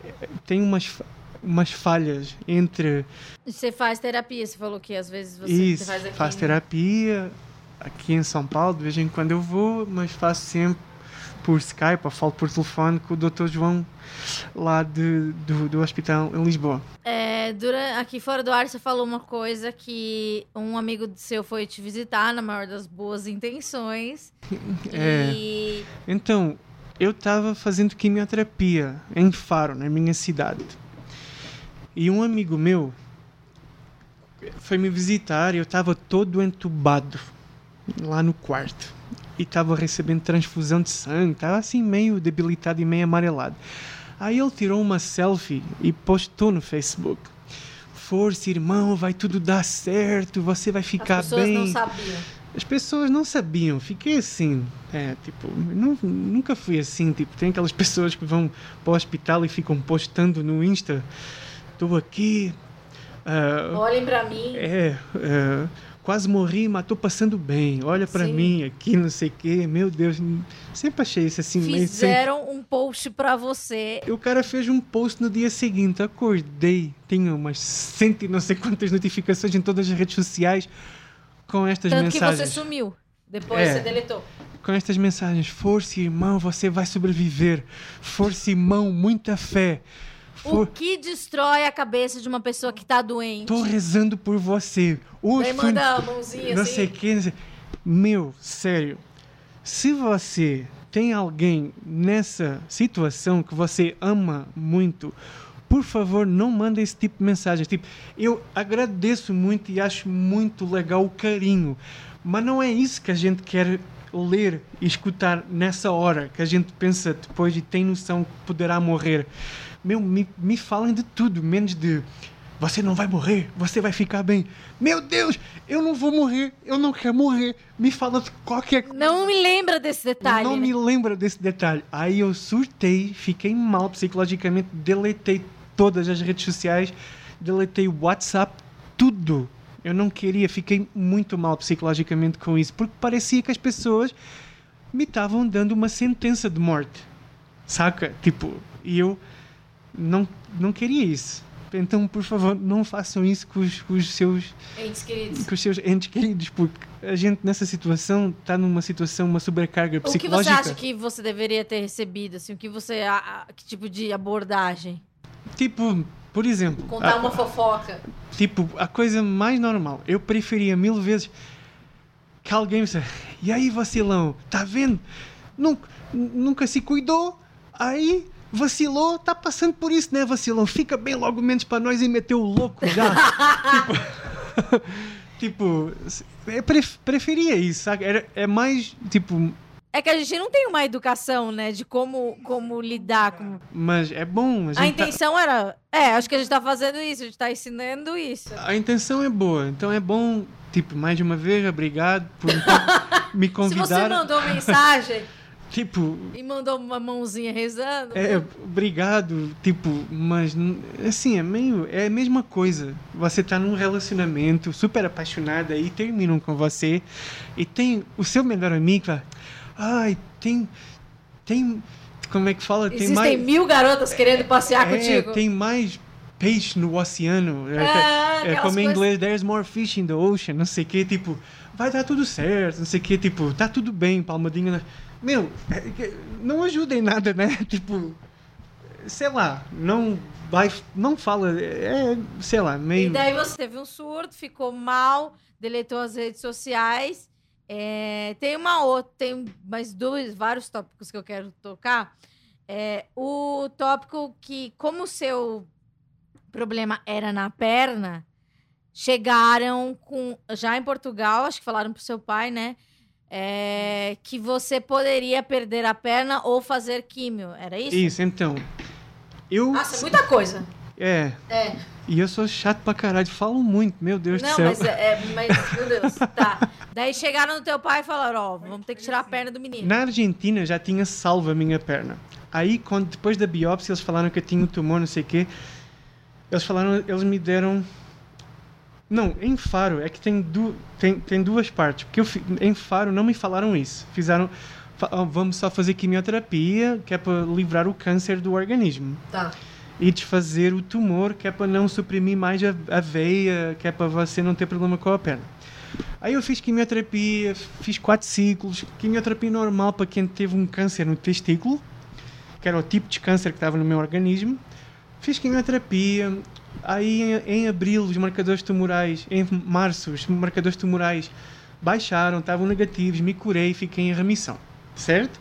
eh, tem umas, umas falhas entre Você faz terapia, você falou que às vezes você, isso, faz aqui. faço né? terapia aqui em São Paulo, de vez em quando eu vou, mas faço sempre por Skype ou falo por telefone com o Dr. João lá de, do, do hospital em Lisboa. É, dura- aqui fora do ar você falou uma coisa que um amigo seu foi te visitar na maior das boas intenções. É. E Então, eu estava fazendo quimioterapia em Faro, na minha cidade. E um amigo meu foi me visitar e eu estava todo entubado lá no quarto. E estava recebendo transfusão de sangue, estava assim meio debilitado e meio amarelado. Aí ele tirou uma selfie e postou no Facebook. Força, irmão, vai tudo dar certo, você vai as ficar pessoas bem. não sabiam. As pessoas não sabiam, fiquei assim, é, tipo, nu- nunca fui assim, tipo, tem aquelas pessoas que vão para o hospital e ficam postando no Insta, estou aqui, ah, Olhem pra mim. é, é, quase morri, mas estou passando bem, olha para mim aqui, não sei o quê, meu Deus, sempre achei isso assim. Fizeram um post pra você. O cara fez um post no dia seguinte, acordei, tinha umas cento e não sei quantas notificações em todas as redes sociais com estas Tanto que mensagens. você sumiu. Depois É. você deletou. com estas mensagens: Força, irmão, você vai sobreviver. Força, irmão, muita fé. O que destrói a cabeça de uma pessoa que tá doente? Tô rezando por você. Hoje Daí manda a mãozinha não assim. sei que. não sei- Meu, sério. Se você tem alguém nessa situação que você ama muito, por favor, não manda esse tipo de mensagem. Tipo, eu agradeço muito e acho muito legal o carinho, mas não é isso que a gente quer ler e escutar nessa hora, que a gente pensa depois e tem noção que poderá morrer. Meu, me, me falem de tudo, menos de você não vai morrer, você vai ficar bem. Meu Deus, eu não vou morrer, eu não quero morrer. Me fala de qualquer Não me lembra desse detalhe. não né? me lembra desse detalhe. Aí eu surtei, fiquei mal psicologicamente, deletei todas as redes sociais, deletei o WhatsApp, tudo. Eu não queria, fiquei muito mal psicologicamente com isso, porque parecia que as pessoas me estavam dando uma sentença de morte. Saca? Tipo, e eu não, não queria isso. Então, por favor, não façam isso com os, com os seus Entes queridos. com os seus entes queridos, porque a gente nessa situação está numa situação, uma sobrecarga O que você psicológica. acha que você deveria ter recebido? Assim, o que você. a- a- que tipo de abordagem? Tipo, por exemplo, Contar a, uma fofoca. tipo, a coisa mais normal. Eu preferia mil vezes que alguém me e aí vacilão, tá vendo? Nunca, nunca se cuidou, aí vacilou, tá passando por isso, né, vacilão? Fica bem logo menos para nós e meteu o louco já. tipo, tipo, eu pref- preferia isso, sabe? Era, é mais, tipo, É que a gente não tem uma educação, né? De como, como lidar com. mas é bom. A, gente A tá- intenção era. É, acho que a gente tá fazendo isso, a gente tá ensinando isso. a intenção é boa, então é bom, tipo, mais de uma vez, obrigado por me Se você convidar. mandou mensagem, tipo, E mandou uma mãozinha rezando. é, obrigado, tipo, mas assim, é meio, é a mesma coisa. Você tá num relacionamento super apaixonada e terminam com você e tem o seu melhor amigo, ai, tem, tem, como é que fala? Tem Existem mais, mil garotas querendo passear é, contigo. tem mais peixe no oceano. É, Ah, é como em inglês, there's more fish in the ocean, não sei o que, tipo, vai dar tudo certo, não sei o que, tipo, tá tudo bem, palmadinha. na- Meu, é não ajuda em nada, né? Tipo, sei lá, não vai, não fala, é, sei lá, E meio. daí você teve um surto, ficou mal, deletou as redes sociais. É, tem uma outra, tem mais dois, vários tópicos que eu quero tocar. É, o tópico que, como o seu problema era na perna, chegaram com. Já em Portugal, acho que falaram pro seu pai, né? É, que você poderia perder a perna ou fazer químio. Era isso? Isso, então. Eu. Nossa, muita coisa. É, É. e eu sou chato pra caralho, falo muito, meu Deus do Não, céu. mas, é, é- mas, meu Deus, tá. Daí chegaram no teu pai e falaram, ó, vamos ter que tirar a perna do menino. Na Argentina eu já tinha salvo a minha perna. Aí, quando, depois da biópsia, eles falaram que eu tinha um tumor, não sei o quê. Eles falaram, eles me deram. Não, em Faro, é que tem, du... tem, tem duas partes. Porque fi- em Faro não me falaram isso. Fizeram. Vamos só fazer quimioterapia, que é para livrar o câncer do organismo. Tá. E desfazer o tumor, que é para não suprimir mais a, a veia, que é para você não ter problema com a perna. Aí eu fiz quimioterapia, fiz quatro ciclos, quimioterapia normal para quem teve um câncer no testículo, que era o tipo de câncer que estava no meu organismo. Fiz quimioterapia, aí em, em abril os marcadores tumorais, em março os marcadores tumorais baixaram, estavam negativos, me curei, fiquei em remissão, certo?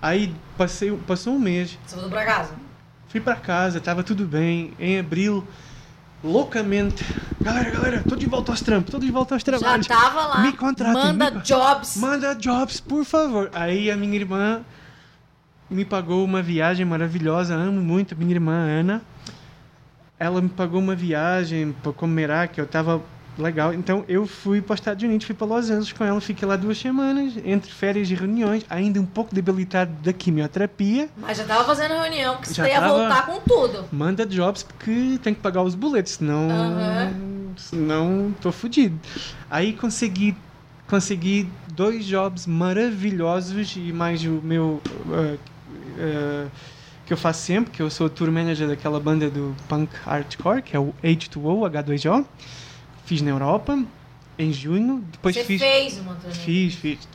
Aí passei, passou um mês, Você voltou pra casa? Fui para casa, estava tudo bem. Em abril, loucamente. Galera, galera, tô de volta aos trampos, tô de volta aos Já trabalhos. tava lá. Me contratem, Manda me jobs. Manda jobs, por favor. Aí a minha irmã me pagou uma viagem maravilhosa. Amo muito a minha irmã Ana. Ela me pagou uma viagem para Comerá, que eu tava legal. Então eu fui para os Estados Unidos, fui para Los Angeles com ela. Fiquei lá duas semanas, entre férias e reuniões, ainda um pouco debilitado da quimioterapia. Mas já tava fazendo reunião, que Já você ia voltar com tudo. Manda jobs porque tem que pagar os boletos, senão. Aham. Senão tô fudido. Aí consegui, consegui dois jobs maravilhosos e mais o meu. uh, uh, que eu faço sempre, que eu sou tour manager daquela banda do punk hardcore, que é o H2O, H2O. Fiz na Europa, em junho. Depois você fiz. fez uma turnê. Fiz, fiz.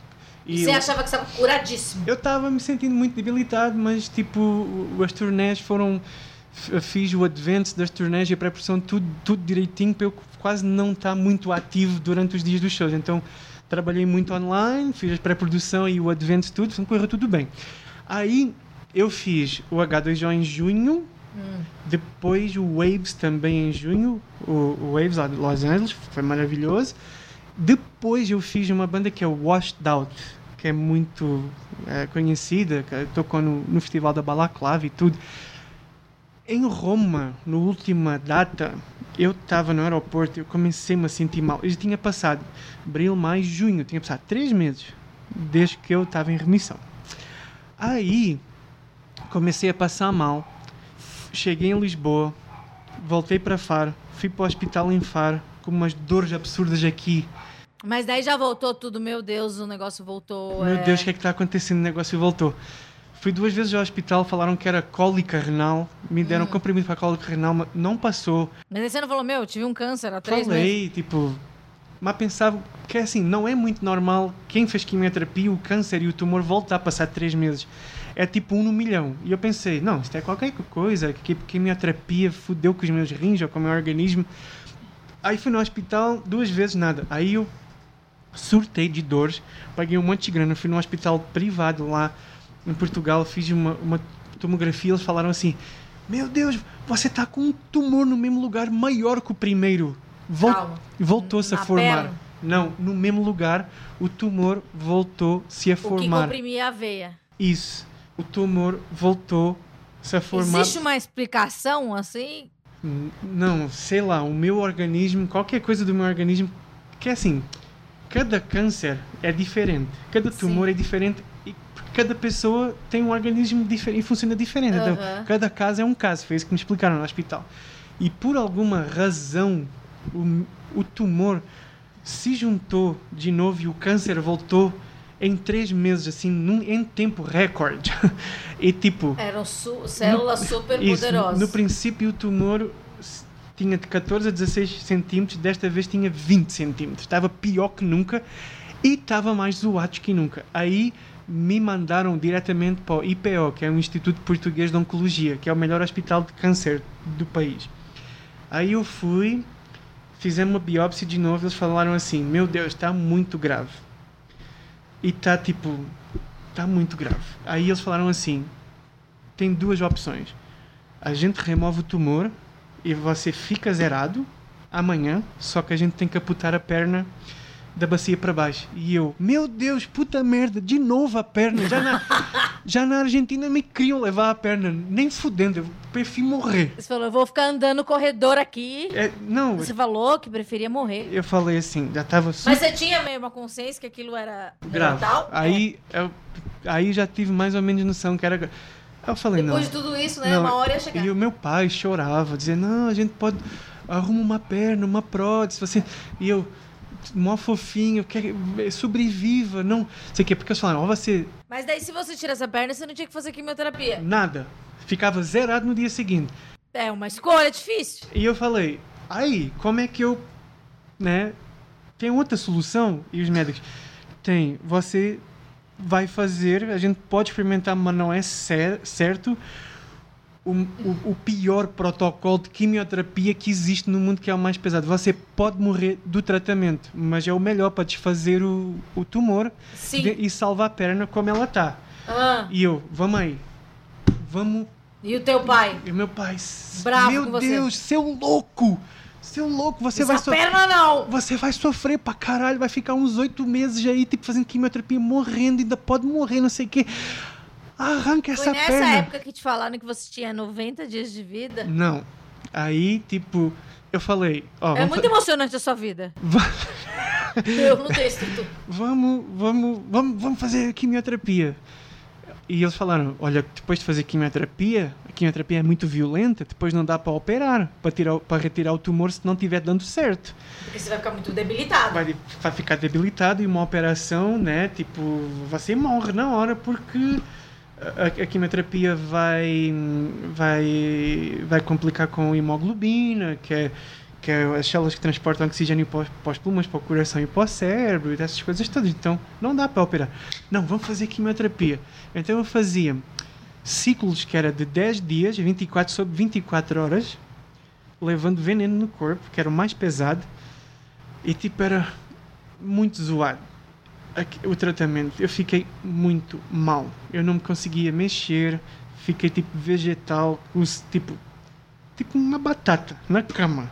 E você eu- achava que estava curadíssimo. eu estava me sentindo muito debilitado, mas tipo, as turnés foram. Fiz o advance das turnés e a pré-produção, tudo, tudo direitinho, para eu quase não estar muito ativo durante os dias dos shows. Então, trabalhei muito online, fiz a pré-produção e o advance, tudo, então correu tudo bem. Aí, eu fiz o H2O em junho, Hum. depois o Waves também em junho, o, o Waves lá de Los Angeles, foi maravilhoso. Depois eu fiz uma banda que é o Washed Out, que é muito eh, conhecida, que tocou no, no Festival da Balaclava e tudo. Em Roma, no última data, eu estava no aeroporto e eu comecei -me a sentir mal. Eu já tinha passado abril, maio, junho, tinha passado três meses desde que eu estava em remissão. Aí comecei a passar mal. Cheguei em Lisboa, voltei para Faro, fui para o hospital em Faro com umas dores absurdas aqui. Mas daí já voltou tudo, meu Deus, o negócio voltou. Meu é... Deus, o que é que está acontecendo? O negócio voltou. Fui duas vezes ao hospital, falaram que era cólica renal, me deram Hum. comprimido para cólica renal, mas não passou. Mas aí você não falou, meu, eu tive um câncer há três meses. Falei, tipo, mas pensava que assim, não é muito normal quem fez quimioterapia, o câncer e o tumor voltar a passar três meses. É tipo um no milhão. E eu pensei, não, isto é qualquer coisa, que quimioterapia fudeu com os meus rins ou com o meu organismo. Aí fui no hospital duas vezes, nada. Aí eu surtei de dores, paguei um monte de grana, fui num hospital privado lá em Portugal, fiz uma, uma tomografia, eles falaram assim, meu Deus, você está com um tumor no mesmo lugar maior que o primeiro. Vol Calma. Voltou-se a formar. perna? Não, no mesmo lugar, o tumor voltou-se a O que formar. comprimia a veia. Isso. O tumor voltou-se a formar. Existe uma explicação assim? Não, sei lá, o meu organismo, qualquer coisa do meu organismo, que é assim, cada câncer é diferente, cada Sim. tumor é diferente e cada pessoa tem um organismo diferente e funciona diferente. Então, Aham. cada caso é um caso. Foi isso que me explicaram no hospital. E por alguma razão, o, o tumor se juntou de novo e o câncer voltou em três meses, assim, num, em tempo recorde. e tipo. Eram su- células super Isso, poderosas. no princípio o tumor tinha de 14 a 16 centímetros, desta vez tinha 20 centímetros. Estava pior que nunca e estava mais zoado que nunca. Aí me mandaram diretamente para o IPO, que é o Instituto Português de Oncologia, que é o melhor hospital de câncer do país. Aí eu fui, fizemos uma biópsia de novo, eles falaram assim, meu Deus, está muito grave. E está tipo, está muito grave. Aí eles falaram assim, tem duas opções. A gente remove o tumor e você fica zerado amanhã, só que a gente tem que aputar a perna da bacia para baixo. E eu, meu Deus, puta merda, de novo a perna. Já na, já na Argentina me queriam levar a perna, nem fudendo, eu prefiro morrer. Você falou, eu vou ficar andando no corredor aqui. É, não, Você falou que preferia morrer. eu falei assim, já estava super Mas você tinha meio uma consciência que aquilo era grave. mortal? Aí, eu, aí já tive mais ou menos noção que era. Eu falei, Depois não. de tudo isso, né? Não, uma hora ia chegar. E o meu pai chorava, dizendo, não, a gente pode arruma uma perna, uma prótese, você. E eu, mó fofinho, quer, sobreviva, não sei o quê, porque eles falaram, ó, você Mas daí, se você tira essa perna, você não tinha que fazer quimioterapia. nada, ficava zerado no dia seguinte. É uma escolha difícil. E eu falei, aí, como é que eu, né, tem outra solução? E os médicos, tem, você vai fazer, a gente pode experimentar, mas não é cer- certo, o, o, o pior protocolo de quimioterapia que existe no mundo, que é o mais pesado. Você pode morrer do tratamento, mas é o melhor para desfazer o, o tumor de- e salvar a perna como ela está. Ah, E eu, vamos aí, vamos e o teu pai? e meu pai, Bravo meu com você. Deus, seu louco! Seu louco, você Essa vai so- perna não! Você vai sofrer pra caralho, vai ficar uns oito meses aí, tipo, fazendo quimioterapia, morrendo, ainda pode morrer, não sei o quê. Arranca Foi essa nessa perna. época que te falaram que você tinha 90 dias de vida? Não. Aí, tipo, eu falei, ó, É muito fa- emocionante a sua vida. Eu não tenho estrutura. vamos, vamos, vamos, vamos fazer quimioterapia. E eles falaram, olha, depois de fazer quimioterapia, a quimioterapia é muito violenta, depois não dá para operar, para tirar, para retirar o tumor se não estiver dando certo. Porque você vai ficar muito debilitado. vai, vai ficar debilitado e uma operação, né? Tipo, você morre na hora porque a, a quimioterapia vai, vai, vai complicar com hemoglobina, que é, que é as células que transportam oxigênio para para os pulmões, para o coração e para o cérebro e dessas coisas todas. Então, não dá para operar. Não, vamos fazer quimioterapia. Então, eu fazia ciclos que era de 10 dias, 24 sobre 24 horas, levando veneno no corpo, que era o mais pesado. E tipo, era muito zoado o tratamento. Eu fiquei muito mal. Eu não me conseguia mexer. Fiquei tipo vegetal, tipo, tipo uma batata na cama.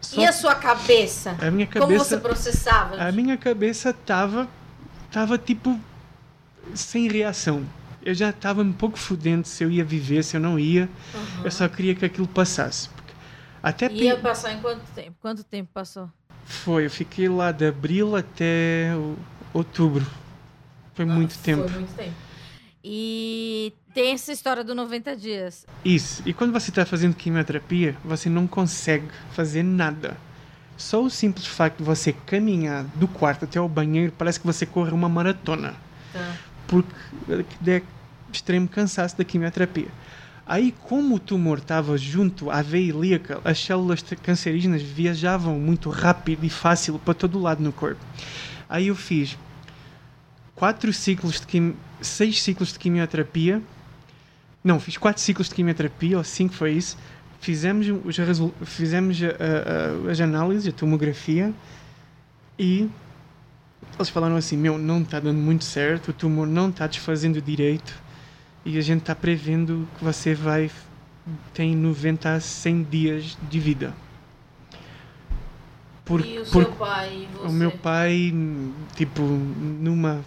Só E a sua cabeça? a minha Como você cabeça, processava? a minha cabeça tava, tava tipo sem reação. Eu já estava um pouco fudendo se eu ia viver, se eu não ia. Uhum. Eu só queria que aquilo passasse. Até Ia pe- passar em quanto tempo? Quanto tempo passou? Foi, eu fiquei lá de abril até o- outubro. Foi muito tempo. Ah, Foi muito tempo. E tem essa história do 90 dias. Isso. E quando você está fazendo quimioterapia, você não consegue fazer nada. Só o simples facto de você caminhar do quarto até o banheiro parece que você corre uma maratona. Tá. Porque é extremo cansaço da quimioterapia. Aí, como o tumor estava junto à veia ilíaca, as células cancerígenas viajavam muito rápido e fácil para todo lado no corpo. Aí eu fiz quatro ciclos de quim... seis ciclos de quimioterapia. Não, fiz quatro ciclos de quimioterapia, ou cinco foi isso. Fizemos, os. Fizemos a- a- as análises, a tomografia, e eles falaram assim: Meu, não está dando muito certo, o tumor não está desfazendo direito, e a gente está prevendo que você vai. tem 90 a 100 dias de vida. Por, e o por- seu pai e você? o meu pai, tipo, numa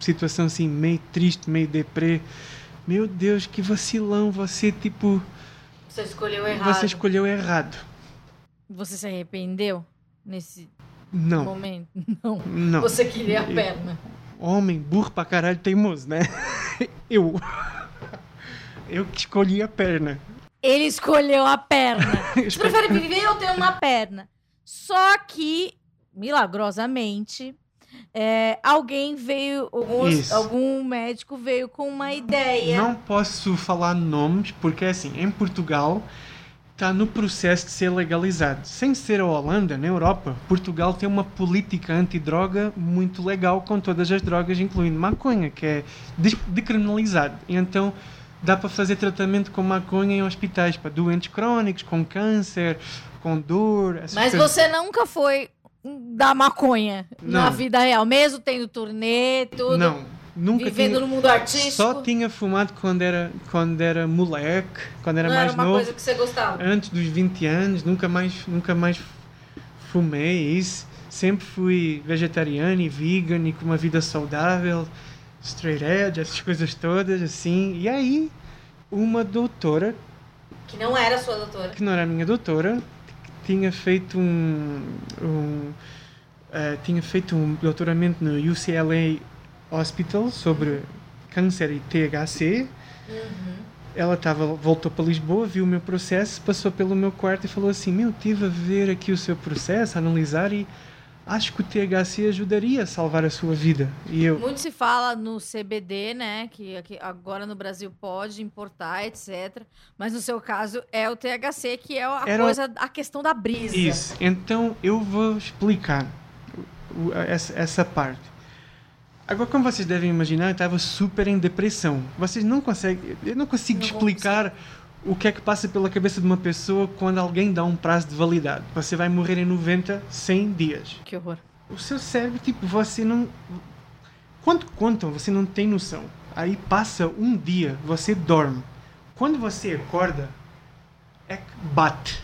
situação assim, meio triste, meio deprê. Meu Deus, que vacilão, você, tipo, Você escolheu errado. você escolheu errado. Você se arrependeu nesse Não, momento? Não. não. Você queria a perna. homem burro pra caralho teimoso, né? Eu. Eu que escolhi a perna. Ele escolheu a perna. Você prefere viver ou ter uma perna? Só que, milagrosamente, é, alguém veio, alguns- algum médico veio com uma ideia. Não posso falar nomes, porque assim, em Portugal está no processo de ser legalizado. Sem ser a Holanda, na Europa, Portugal tem uma política antidroga muito legal com todas as drogas, incluindo maconha, que é decriminalizado. Então dá para fazer tratamento com maconha em hospitais para doentes crónicos, com câncer, com essas Mas coisas. você nunca foi da maconha na Não. vida real, mesmo tendo turnê, tudo, Não, nunca vivendo tinha, no mundo artístico. Só tinha fumado quando era, quando era moleque, quando era não mais era uma novo. coisa que você gostava. antes dos 20 anos, nunca mais, nunca mais fumei isso. Sempre fui vegetariano e vegan e com uma vida saudável, straight edge, essas coisas todas, assim. E aí, uma doutora, Que não era sua doutora. que não era minha doutora, tinha feito um, um eh, tinha feito um doutoramento no UCLA Hospital sobre câncer e THC. Ela tava, voltou para Lisboa, viu o meu processo, passou pelo meu quarto e falou assim: Meu, tive a ver aqui o seu processo, a analisar e acho que o THC ajudaria a salvar a sua vida. E eu, Muito se fala no CBD, né? Que aqui- agora no Brasil pode importar, etc. Mas no seu caso é o THC, que é a Era coisa, a questão da brisa. Isso. Então eu vou explicar essa, essa parte. Agora, como vocês devem imaginar, eu estava super em depressão. Vocês não conseguem. Eu não consigo Não explicar o que é que passa pela cabeça de uma pessoa quando alguém dá um prazo de validade. Você vai morrer em 90, 100 dias. Que horror. O seu cérebro, tipo, você não. Quando contam, você não tem noção. Aí passa um dia, você dorme. Quando você acorda, é que bate.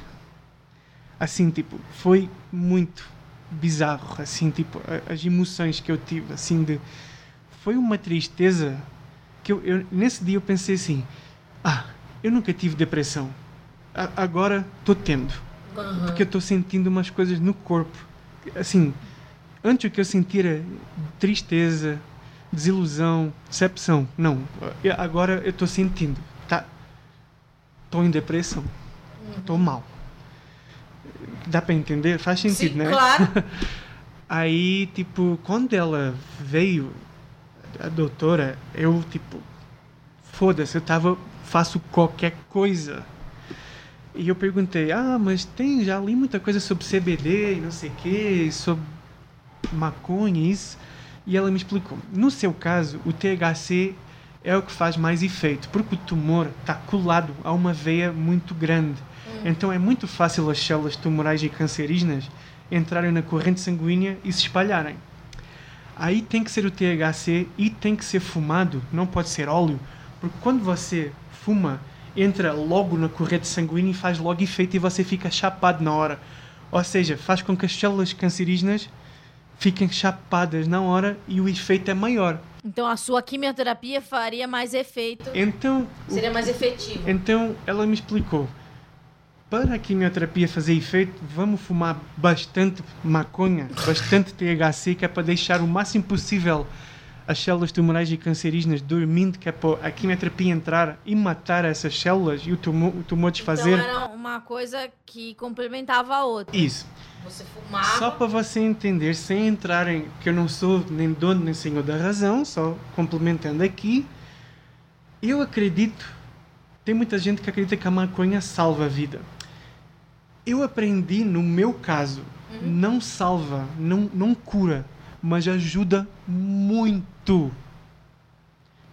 Assim, tipo, foi muito bizarro. Assim, tipo, as emoções que eu tive, assim, de. Foi uma tristeza que eu, eu- nesse dia eu pensei assim: eu nunca tive depressão. A- agora estou tendo porque eu estou sentindo umas coisas no corpo. Assim, antes o que eu sentia era tristeza, desilusão, decepção. Não, agora eu estou sentindo. Tá, estou em depressão. Estou mal. Dá para entender? Faz sentido, Sim, né? claro. Aí, tipo, quando ela veio, a doutora, eu, tipo, foda-se, eu tava, faço qualquer coisa. E eu perguntei, ah, mas tem, já li muita coisa sobre CBD e não sei o que, sobre maconha e isso. E ela me explicou, no seu caso, o THC é o que faz mais efeito, porque o tumor está colado a uma veia muito grande. Então é muito fácil as células tumorais e cancerígenas entrarem na corrente sanguínea e se espalharem. Aí tem que ser o THC e tem que ser fumado, não pode ser óleo, porque quando você fuma, entra logo na corrente sanguínea e faz logo efeito e você fica chapado na hora. Ou seja, faz com que as células cancerígenas fiquem chapadas na hora e o efeito é maior. Então a sua quimioterapia faria mais efeito, Então, seria mais efetivo. Então ela me explicou: para a quimioterapia fazer efeito, vamos fumar bastante maconha, bastante THC, que é para deixar o máximo possível as células tumorais e cancerígenas dormindo, que é para a quimioterapia entrar e matar essas células e o tumor, o tumor desfazer. Então era uma coisa que complementava a outra. Isso. Você fumava. Só para você entender, sem entrar em que eu não sou nem dono nem senhor da razão, só complementando aqui, eu acredito, tem muita gente que acredita que a maconha salva a vida. Eu aprendi, no meu caso, não salva, não, não cura, mas ajuda muito.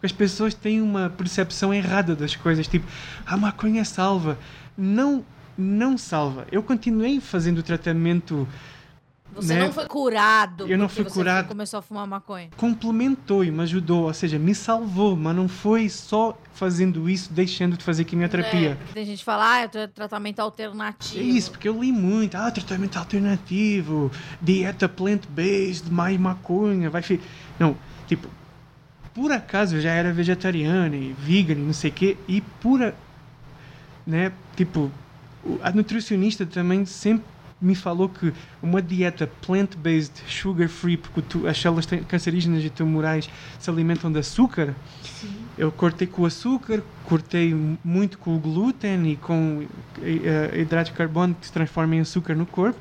As pessoas têm uma percepção errada das coisas, tipo, a maconha salva. Não, não salva. Eu continuei fazendo o tratamento Você né? não foi curado. Eu não fui você curado. começou a fumar maconha. complementou e me ajudou, ou seja, me salvou, mas não foi só fazendo isso, deixando de fazer É, quimioterapia. porque tem gente que fala, ah, é tra- tratamento É, alternativo. isso, porque eu li muito, ah, tratamento alternativo, dieta plant-based, mais maconha, vai fi... Não, tipo, por acaso eu já era vegetariano e vegan e não sei o quê, e por, a- né, tipo, a nutricionista também sempre me falou que uma dieta plant-based, sugar-free, porque tu, as células cancerígenas e tumorais se alimentam de açúcar, eu cortei com o açúcar, cortei muito com o glúten e com uh, hidrato de carbono que se transforma em açúcar no corpo.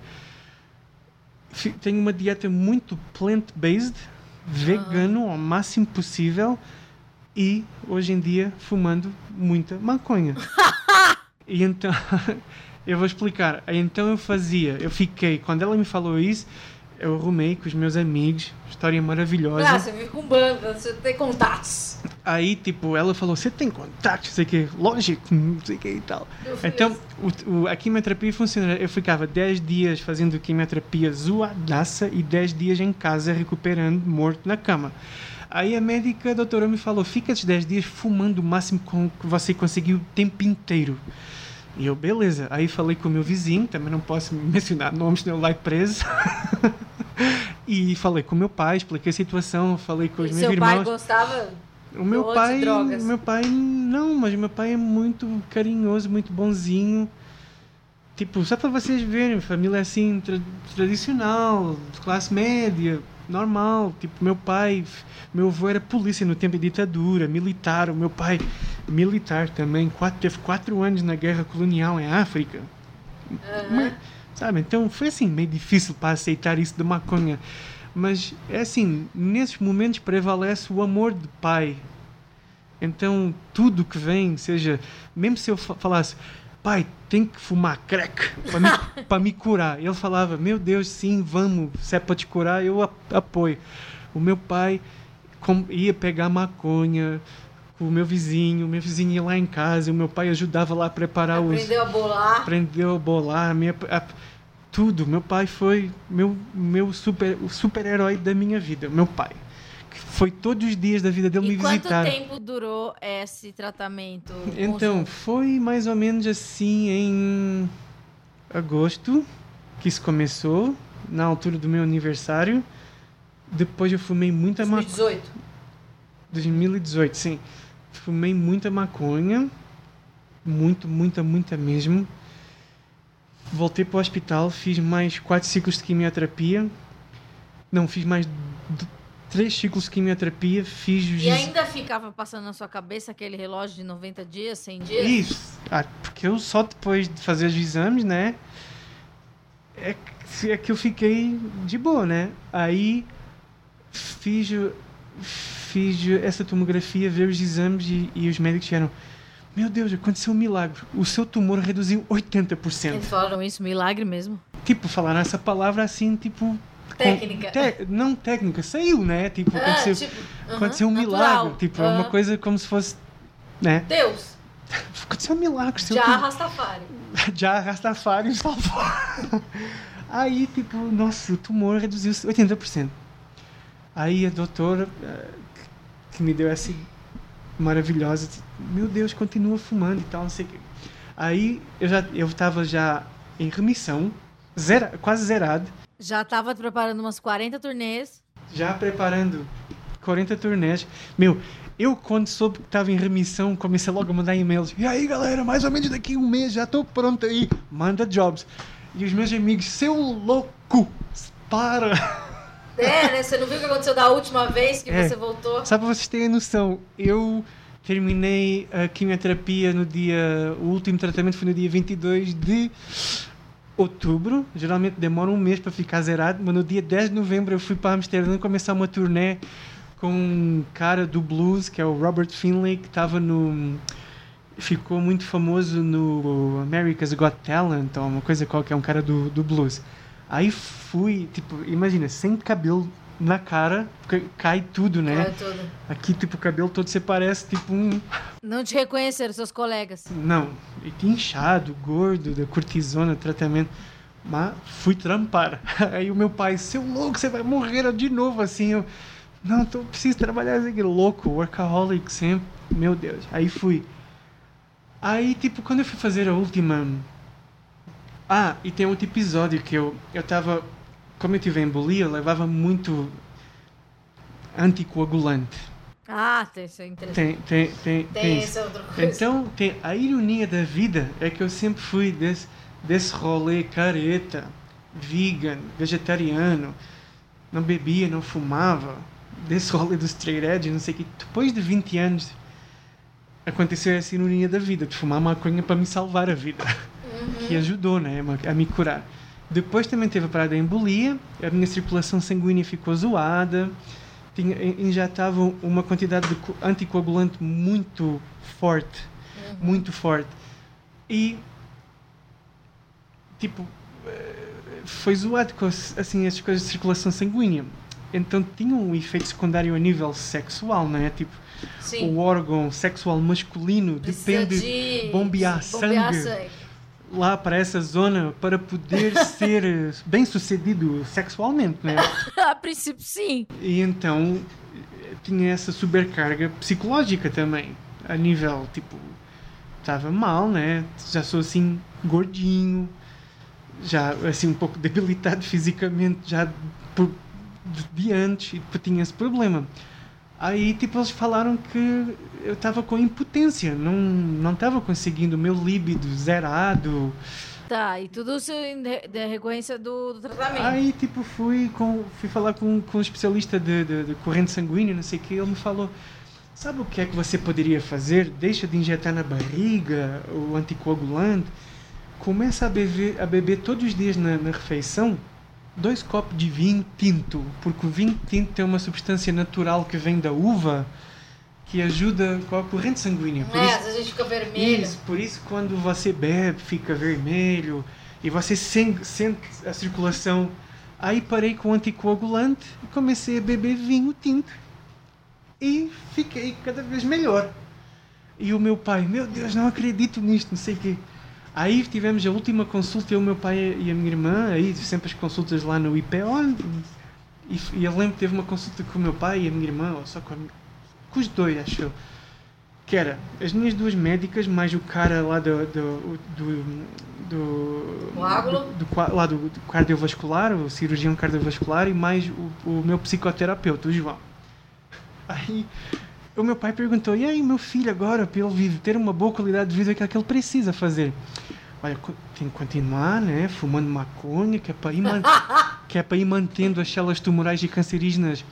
Tenho uma dieta muito plant-based, vegano ao máximo possível e hoje em dia fumando muita maconha. e então, eu vou explicar. Então eu fazia, eu fiquei, quando ela me falou isso, eu arrumei com os meus amigos, história maravilhosa. Ah, você vive com banda, você tem contatos. Aí, tipo, ela falou: Você tem contato, não sei o quê, lógico, não sei o quê e tal. Então, o, o- a quimioterapia funciona. Eu ficava 10 dias fazendo quimioterapia zoadaça e 10 dias em casa recuperando, morto na cama. Aí a médica, a doutora, me falou: Fica esses 10 dias fumando o máximo que você conseguir o tempo inteiro. E eu, beleza. Aí falei com o meu vizinho, também não posso mencionar nomes, senão ele vai preso. e falei com o meu pai, expliquei a situação, falei com os E meus seu pai irmãos. gostava? O meu pai, drogas? meu pai não, mas meu pai é muito carinhoso, muito bonzinho. Tipo, só para vocês verem, família assim tra- tradicional, de classe média, normal. Tipo, meu pai, meu avô era polícia no tempo de ditadura, militar. O meu pai militar também, quatro, teve quatro anos na guerra colonial em África. Mas, sabe, então foi assim meio difícil para aceitar isso de maconha. Mas é assim, nesses momentos prevalece o amor de pai. Então tudo que vem, seja, mesmo se eu fa- falasse, pai, tem que fumar crack para me, me curar. Ele falava, meu Deus, sim, vamos, se é para te curar, eu apoio. O meu pai com- ia pegar maconha o meu vizinho, o meu vizinho ia lá em casa, o meu pai ajudava lá a preparar os Aprendeu a bolar. aprendeu a bolar, minha, a- tudo. Meu pai foi meu, meu super, o super-herói da minha vida, meu pai. Que foi todos os dias da vida dele E me quanto visitar. tempo durou esse tratamento? Então, foi mais ou menos assim em agosto que isso começou, na altura do meu aniversário. Depois eu fumei muita maconha. 2018. 2018, sim. Fumei muita maconha. Muito, muita, muita mesmo. Voltei para o hospital, fiz mais quatro ciclos de quimioterapia. Não, fiz mais três ciclos de quimioterapia. Fiz E ainda ficava passando na sua cabeça aquele relógio de 90 dias, 100 dias? Isso. Ah, porque eu só depois de fazer os exames, né? É que, é que eu fiquei de boa, né? Aí fiz, fiz essa tomografia, ver os exames e, e os médicos disseram: Meu Deus, aconteceu um milagre. O seu tumor reduziu 80%. Eles falaram isso, milagre mesmo. Tipo, falaram essa palavra assim, tipo. Técnica. te- não técnica, saiu, né? Tipo, Ah, aconteceu, tipo, aham, aconteceu um natural. milagre. Tipo, é uma Aham. coisa como se fosse. Né? Deus, Aconteceu um milagre. já tumor- Rastafari. já Rastafari salvou. Aí, tipo, nossa, o tumor reduziu 80%. Aí a doutora, eh, que me deu essa maravilhosa, meu Deus, continua fumando e tal, não sei o quê. Aí eu já eu estava já em remissão, zera, quase zerado, Já tava preparando umas 40 turnês. já preparando 40 turnês. Meu, eu quando soube que estava em remissão, comecei logo a mandar e-mails. E aí, galera, mais ou menos daqui a um mês já estou pronto aí. Manda jobs. E os meus amigos, seu louco, para. É, né? Você não viu o que aconteceu da última vez que É. você voltou? Só para vocês terem noção, eu terminei a quimioterapia no dia. O último tratamento foi no dia 22 de outubro. Geralmente demora um mês para ficar zerado, mas no dia 10 de novembro eu fui para Amsterdã começar uma turnê com um cara do blues, que é o Robert Finlay, que estava no. Ficou muito famoso no America's Got Talent, ou uma coisa qualquer, um cara do, do blues. Aí fui, tipo, imagina, sem cabelo na cara, porque cai tudo, né? É tudo. Aqui, tipo, o cabelo todo você parece, tipo, um... Não te reconheceram, seus colegas. Não, e inchado, gordo, da cortisona, tratamento. Mas fui trampar. Aí o meu pai, seu louco, você vai morrer de novo, assim. Eu, não, tô, preciso trabalhar, assim, louco, workaholic sempre. Meu Deus. Aí fui. Aí, tipo, quando eu fui fazer a última... Ah, e tem outro episódio que eu, eu tava... Como eu tive embolia, eu levava muito anticoagulante. Ah, tem- isso é interessante. Tem, tem, tem, Tem, tem isso. essa outra coisa. Então, tem, a ironia da vida é que eu sempre fui desse, desse rolê careta. vegan, vegetariano, não bebia, não fumava, desse rolê dos straight edge, não sei o que. Depois de 20 anos, aconteceu essa ironia da vida, de fumar maconha para me salvar a vida, que ajudou, né, a me curar. Depois também teve a parada da embolia, a minha circulação sanguínea ficou zoada, tinha, injetavam uma quantidade de anticoagulante muito forte, muito forte. E, tipo, eh, foi zoado com assim, essas coisas de circulação sanguínea. Então tinha um efeito secundário a nível sexual, não é? Tipo, Sim. o órgão sexual masculino Precisa depende de bombear, bombear sangue lá para essa zona para poder ser bem sucedido sexualmente, né? a princípio, sim. E então tinha essa sobrecarga psicológica também, a nível tipo estava mal, né? Já sou assim gordinho, já assim um pouco debilitado fisicamente já por, de, de antes e tinha esse problema. Aí, tipo, eles falaram que eu estava com impotência, não não estava conseguindo meu líbido zerado. Tá, e tudo isso em decorrência do, do tratamento. Aí, tipo, fui, com, fui falar com, com um especialista de, de, de corrente sanguínea, não sei o que, ele me falou, sabe o que é que você poderia fazer? Deixa de injetar na barriga o anticoagulante, começa a beber, a beber todos os dias na, na refeição dois copos de vinho tinto, porque o vinho tinto tem uma substância natural que vem da uva que ajuda com a corrente sanguínea. Por É, isso- às vezes a gente fica vermelho. isso, por isso quando você bebe fica vermelho e você sen- sente a circulação. Aí parei com o anticoagulante e comecei a beber vinho tinto. E fiquei cada vez melhor. E o meu pai, meu Deus, não acredito nisto, não sei o quê. Aí tivemos a última consulta, eu, o meu pai e a minha irmã, aí sempre as consultas lá no IPO. E, e eu lembro que teve uma consulta com o meu pai e a minha irmã, ou só com, a, com os dois, acho eu que era as minhas duas médicas, mais o cara lá do. do, do, do Coágulo? do, do lá do, do cardiovascular, o cirurgião cardiovascular, e mais o, o meu psicoterapeuta, o João. Aí o meu pai perguntou: e aí, meu filho, agora, para ele viver, ter uma boa qualidade de vida, o que é que ele precisa fazer? Olha, tem que continuar, né? Fumando maconha, que é para ir, man- que é para ir mantendo as células tumorais e cancerígenas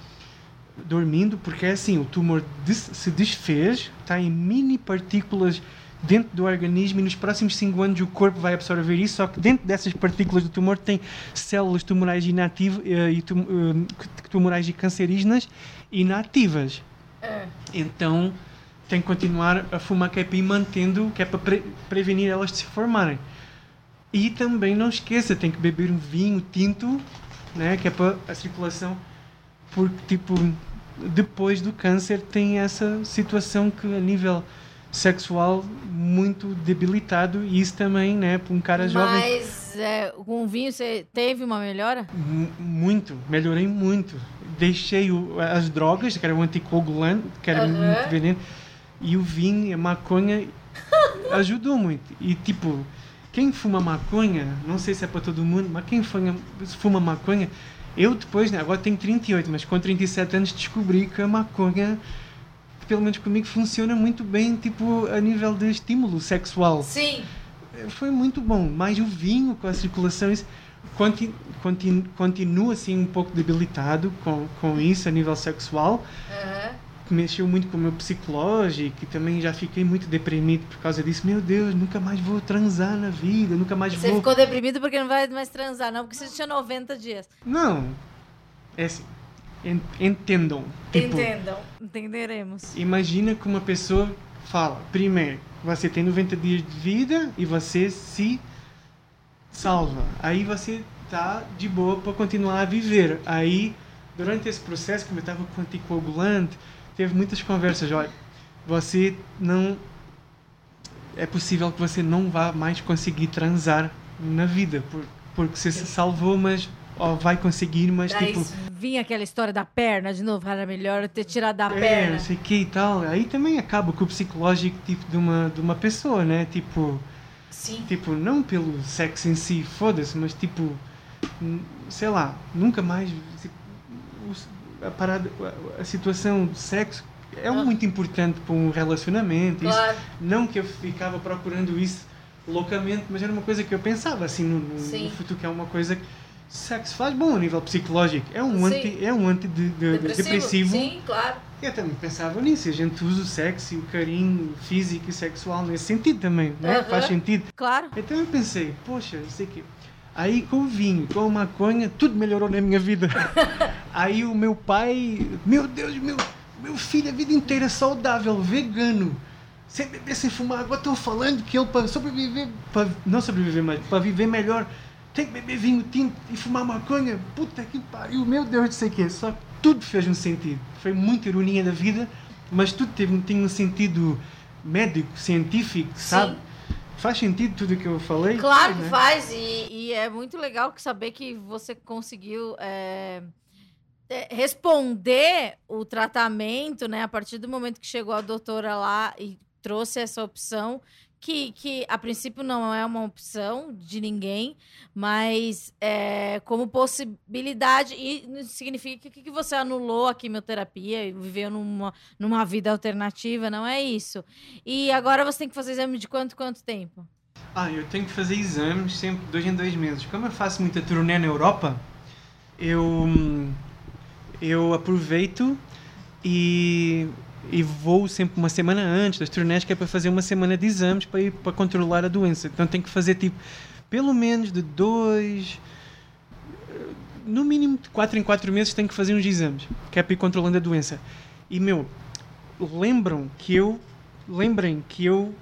dormindo, porque é assim, o tumor des- se desfez, está em mini partículas dentro do organismo e nos próximos 5 anos o corpo vai absorver isso, só que dentro dessas partículas do tumor tem células tumorais inativas e tum- eh, tumorais e cancerígenas inativas. É. Então tem que continuar a fumar que é para ir mantendo, que é para pre- prevenir elas de se formarem. E também não esqueça, tem que beber um vinho tinto, né, que é para a circulação, porque tipo depois do câncer tem essa situação que a nível sexual muito debilitado e isso também, né, para um cara jovem Mas é, com o vinho você teve uma melhora? Mu- Muito, melhorei muito. Deixei o- as drogas, que era o anticoagulante, que era Aham. muito veneno, e o vinho, a maconha, ajudou muito. E tipo, quem fuma maconha, não sei se é para todo mundo, mas quem fuma, fuma maconha, eu depois, né, agora tenho 38, mas com 37 anos descobri que a maconha, pelo menos comigo, funciona muito bem, tipo, a nível de estímulo sexual Sim. foi muito bom. Mais o vinho com a circulação, isso conti, conti, continua assim um pouco debilitado com, com isso a nível sexual. Que Mexeu muito com o meu psicológico e também já fiquei muito deprimido por causa disso. Meu Deus, nunca mais vou transar na vida, nunca mais Você vou. ficou deprimido porque não vai mais transar, não, porque você tinha 90 dias. Não, é assim, en- entendam. Tipo, Entendam. Entenderemos. Imagina que uma pessoa fala, primeiro, você tem 90 dias de vida e você se salva. Aí você tá de boa para continuar a viver. Aí, durante esse processo, como eu estava com anticoagulante, teve muitas conversas. Olha, você não. É possível que você não vá mais conseguir transar na vida, por, porque você se salvou, mas. Ó, vai conseguir, mas Daí tipo. vinha aquela história da perna de novo, era melhor ter tirado da É, perna. não sei que e tal. Aí também acaba com o psicológico tipo, de, uma, de uma pessoa, né? Tipo, Sim. tipo, não pelo sexo em si, foda-se, mas tipo, sei lá, nunca mais. se- o- A, parada, a, a situação do sexo é Ah. muito importante para um relacionamento. isso- Claro. não que eu ficava procurando isso loucamente, mas era uma coisa que eu pensava assim no, no- no futuro, que é uma coisa Sexo faz bom a nível psicológico. É um Sim. anti, é um antidepressivo. Sim, claro. Eu também pensava nisso. A gente usa o sexo e o carinho físico e sexual nesse sentido também, né? Aham. Faz sentido. Claro. Então eu pensei, poxa, isso aqui. Aí com o vinho, com a maconha, tudo melhorou na minha vida. Aí o meu pai, meu Deus, meu, meu filho a vida inteira saudável, vegano, sem beber, sem fumar. Agora estão falando que ele para sobreviver, para não sobreviver, mas para viver melhor, tem que beber vinho tinto e fumar maconha. Puta que pariu, meu Deus, não sei o quê. Só que tudo fez um sentido. Foi muita ironia da vida, mas tudo teve, tinha um sentido médico, científico, sabe? Faz sentido tudo o que eu falei? Claro que né? faz, e, e é muito legal saber que você conseguiu é, é, responder o tratamento, né? A partir do momento que chegou a doutora lá e trouxe essa opção, que, que a princípio não é uma opção de ninguém, mas é, como possibilidade, e não significa que, que você anulou a quimioterapia e viveu numa, numa vida alternativa, não é isso. E agora você tem que fazer exame de quanto quanto tempo? Ah, eu tenho que fazer exames sempre dois em dois meses. Como eu faço muita turnê na Europa, eu, eu aproveito e, e vou sempre uma semana antes das turnés, que é para fazer uma semana de exames para, ir, para controlar a doença. Então tenho que fazer tipo, pelo menos de dois. No mínimo de quatro em quatro meses tenho que fazer uns exames, que é para ir controlando a doença. E meu, lembram que eu. Lembrem que eu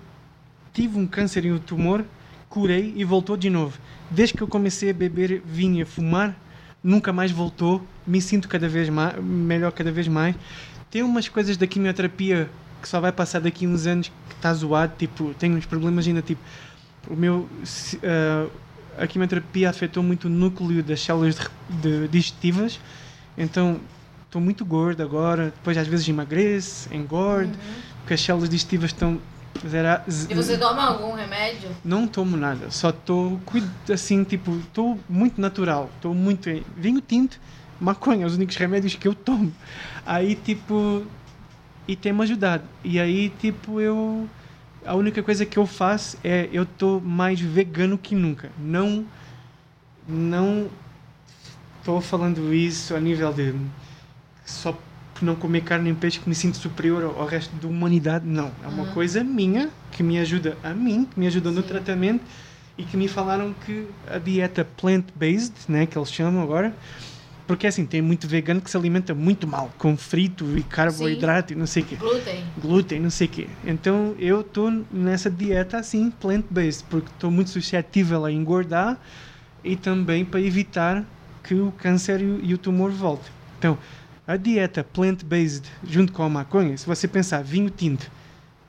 tive um câncer e um tumor, curei e voltou de novo. Desde que eu comecei a beber vinho e a fumar, nunca mais voltou. Me sinto cada vez mais, melhor cada vez mais. Tem umas coisas da quimioterapia que só vai passar daqui a uns anos que está zoado, tipo, tenho uns problemas ainda, tipo, o meu, ah, a quimioterapia afetou muito o núcleo das células de- de- digestivas, então estou muito gordo agora, depois às vezes emagreço, engordo, porque as células digestivas estão zera- z- E você toma algum remédio? não tomo nada, só estou assim, tipo, estou muito natural, estou muito vinho tinto, maconha, os únicos remédios que eu tomo. Aí tipo e tem-me ajudado. E aí tipo eu a única coisa que eu faço é eu estou mais vegano que nunca. Não não estou falando isso a nível de só por não comer carne nem peixe que me sinto superior ao, ao resto da humanidade. Não, é uma Uhum. coisa minha que me ajuda a mim, que me ajuda no tratamento e que me falaram que a dieta plant-based, né, que eles chamam agora, porque assim, tem muito vegano que se alimenta muito mal, com frito e carboidrato e não sei o quê Glúten? glúten, não sei o quê. Então eu estou nessa dieta assim, plant-based, porque estou muito suscetível a engordar e também para evitar que o câncer e o, e o tumor voltem. Então, a dieta plant-based junto com a maconha, se você pensar vinho tinto,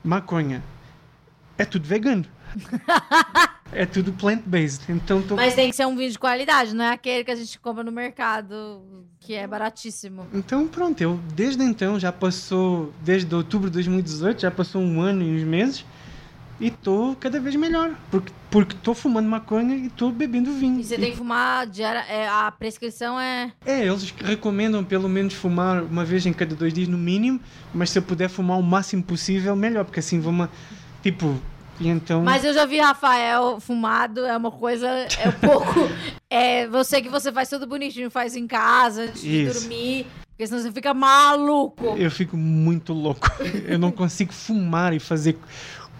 maconha, é tudo vegano. é tudo plant-based. Então, tô... Mas tem que ser um vinho de qualidade, não é aquele que a gente compra no mercado, que é baratíssimo. Então pronto, eu desde então já passou, desde outubro de 2018, já passou um ano e uns meses e estou cada vez melhor, porque porque estou fumando maconha e estou bebendo vinho. E você tem que fumar diária, é, a prescrição é... É, eles recomendam pelo menos fumar uma vez em cada dois dias no mínimo, mas se eu puder fumar o máximo possível, melhor, porque assim vou uma tipo e então Mas eu já vi Rafael fumado, é uma coisa, é um pouco... É você que você faz tudo bonitinho, faz em casa, antes de Isso. dormir, porque senão você fica maluco. eu fico muito louco. Eu não consigo fumar e fazer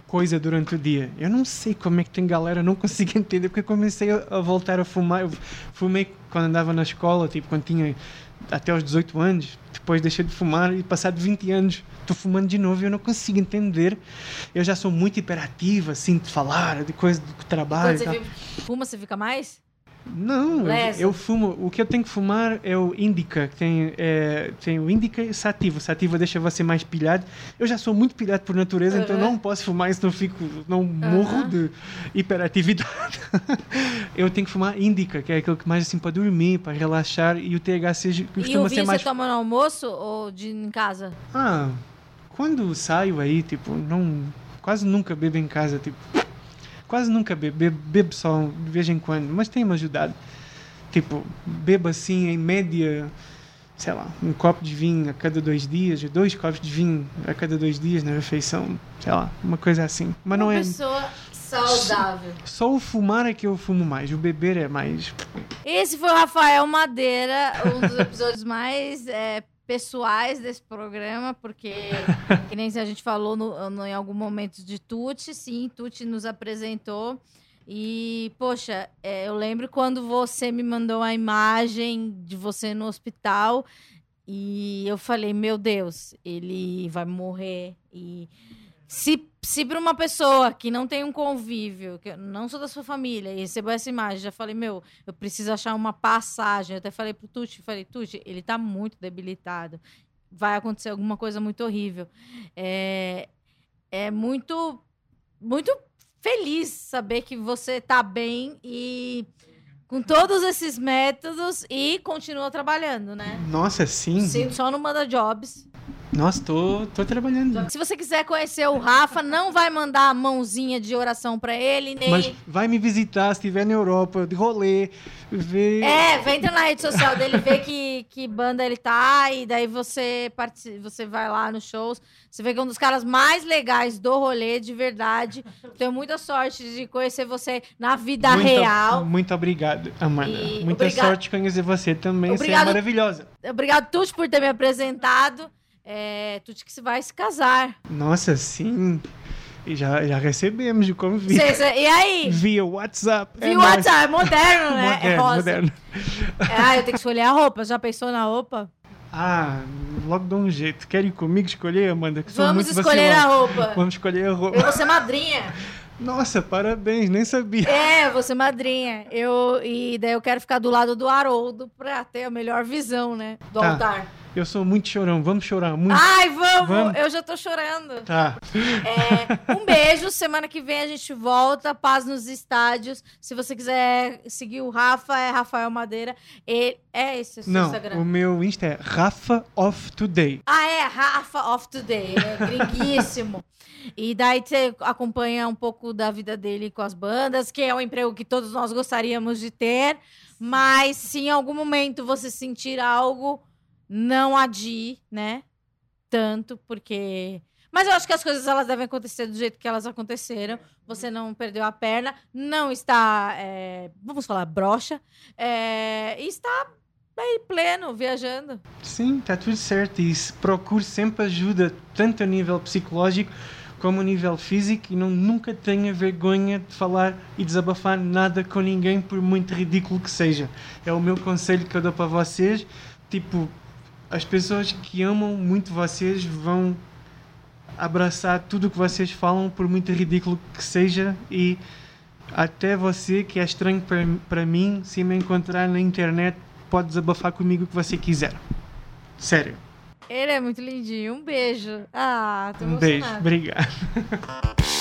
coisa durante o dia. Eu não sei como é que tem galera, não consigo entender, porque eu comecei a voltar a fumar. Eu fumei quando andava na escola, tipo, quando tinha até os 18 anos. Depois deixei de fumar e passado 20 anos estou fumando de novo e eu não consigo entender. Eu já sou muito hiperativo, assim, de falar, de coisa do trabalho. Quando você fuma, você fica mais? Não, eu, eu fumo. O que eu tenho que fumar é o Indica. que Tem, é, tem o Indica e Sativa. Sativa deixa você mais pilhado. Eu já sou muito pilhado por natureza, então Uhum. não posso fumar isso, não fico. Não morro de hiperatividade. eu tenho que fumar Indica, que é aquilo que mais assim para dormir, para relaxar. E o THC E costuma o ser mais. você toma no almoço ou de, em casa? Ah, quando saio aí, tipo, não. Quase nunca bebo em casa, tipo. Quase nunca bebo, bebo, bebo só de vez em quando, mas tem-me ajudado. Tipo, bebo assim, em média, sei lá, um copo de vinho a cada dois dias, dois copos de vinho a cada dois dias na refeição, sei lá, uma coisa assim. Mas não uma é. pessoa Saudável. Só o fumar é que eu fumo mais, o beber é mais. Esse foi o Rafael Madeira, um dos episódios mais é, pessoais desse programa, porque, que nem a gente falou no, no- em algum momento de Tuti, sim, Tuti nos apresentou. E, poxa, é, eu lembro quando você me mandou a imagem de você no hospital e eu falei, meu Deus, ele vai morrer. E se, se para uma pessoa que não tem um convívio, que eu não sou da sua família, e recebeu essa imagem, já falei, meu, eu preciso achar uma passagem. Eu até falei pro Tuti, falei, Tuti, ele tá muito debilitado. Vai acontecer alguma coisa muito horrível. É, é muito, muito feliz saber que você tá bem e com todos esses métodos e continua trabalhando, né? Nossa, sim. Sim, só não manda jobs. Nossa, tô, tô trabalhando. Se você quiser conhecer o Rafa, não vai mandar a mãozinha de oração pra ele, nem. Mas vai me visitar se estiver na Europa, de rolê, ver. É, vem entrar na rede social dele, ver que, que banda ele tá, e daí você, partici- você vai lá nos shows. Você vê que é um dos caras mais legais do rolê, de verdade. Tenho muita sorte de conhecer você na vida Muito- real. Muito obrigado, Amanda. E Muita obrigado- sorte de conhecer você também. Você é Obrigado- maravilhosa. Obrigado, Tuti, por ter me apresentado. É, Tuti que se vai se casar. Nossa, sim. E já, já recebemos o convite. Cê- cê- e aí? Via WhatsApp. Viu é. WhatsApp? É moderno, né? é Moderno, rosa. moderno. Ah, eu tenho que escolher a roupa. Já pensou na roupa? Ah, logo dá um jeito. Quer ir comigo escolher, Amanda? Que Vamos escolher a vacilão. roupa. Vamos escolher a Eu roupa. vou ser madrinha. Nossa, parabéns, nem sabia. É, eu vou ser madrinha. Eu, e daí eu quero ficar do lado do Haroldo pra ter a melhor visão, né? Do Tá. altar. Eu sou muito chorão, vamos chorar muito. Ai, vamos! Vamos. Eu já tô chorando. Tá. É, um beijo. Semana que vem a gente volta. Paz nos estádios. Se você quiser seguir o Rafa, é Rafael Madeira. Ele, é esse o seu Não, Instagram. o meu Insta é Rafa of Today. Ah, é, Rafa of Today, né? Gringuíssimo. E daí você acompanha um pouco da vida dele com as bandas, que é um emprego que todos nós gostaríamos de ter. Mas se em algum momento você sentir algo, não adie, né? Tanto, porque. Mas eu acho que as coisas elas devem acontecer do jeito que elas aconteceram. Você não perdeu a perna, não está, é, vamos falar, broxa, é, e está aí pleno, viajando. Sim, tá tudo certo. E procure sempre ajuda, tanto a nível psicológico como a nível físico. E não, nunca tenha vergonha de falar e desabafar nada com ninguém, por muito ridículo que seja. É o meu conselho que eu dou para vocês. Tipo, as pessoas que amam muito vocês vão abraçar tudo o que vocês falam, por muito ridículo que seja. E até você, que é estranho para- mim, se me encontrar na internet, pode desabafar comigo o que você quiser. Sério. Ele é muito lindinho. Um beijo. Ah, tô Um beijo. Obrigado.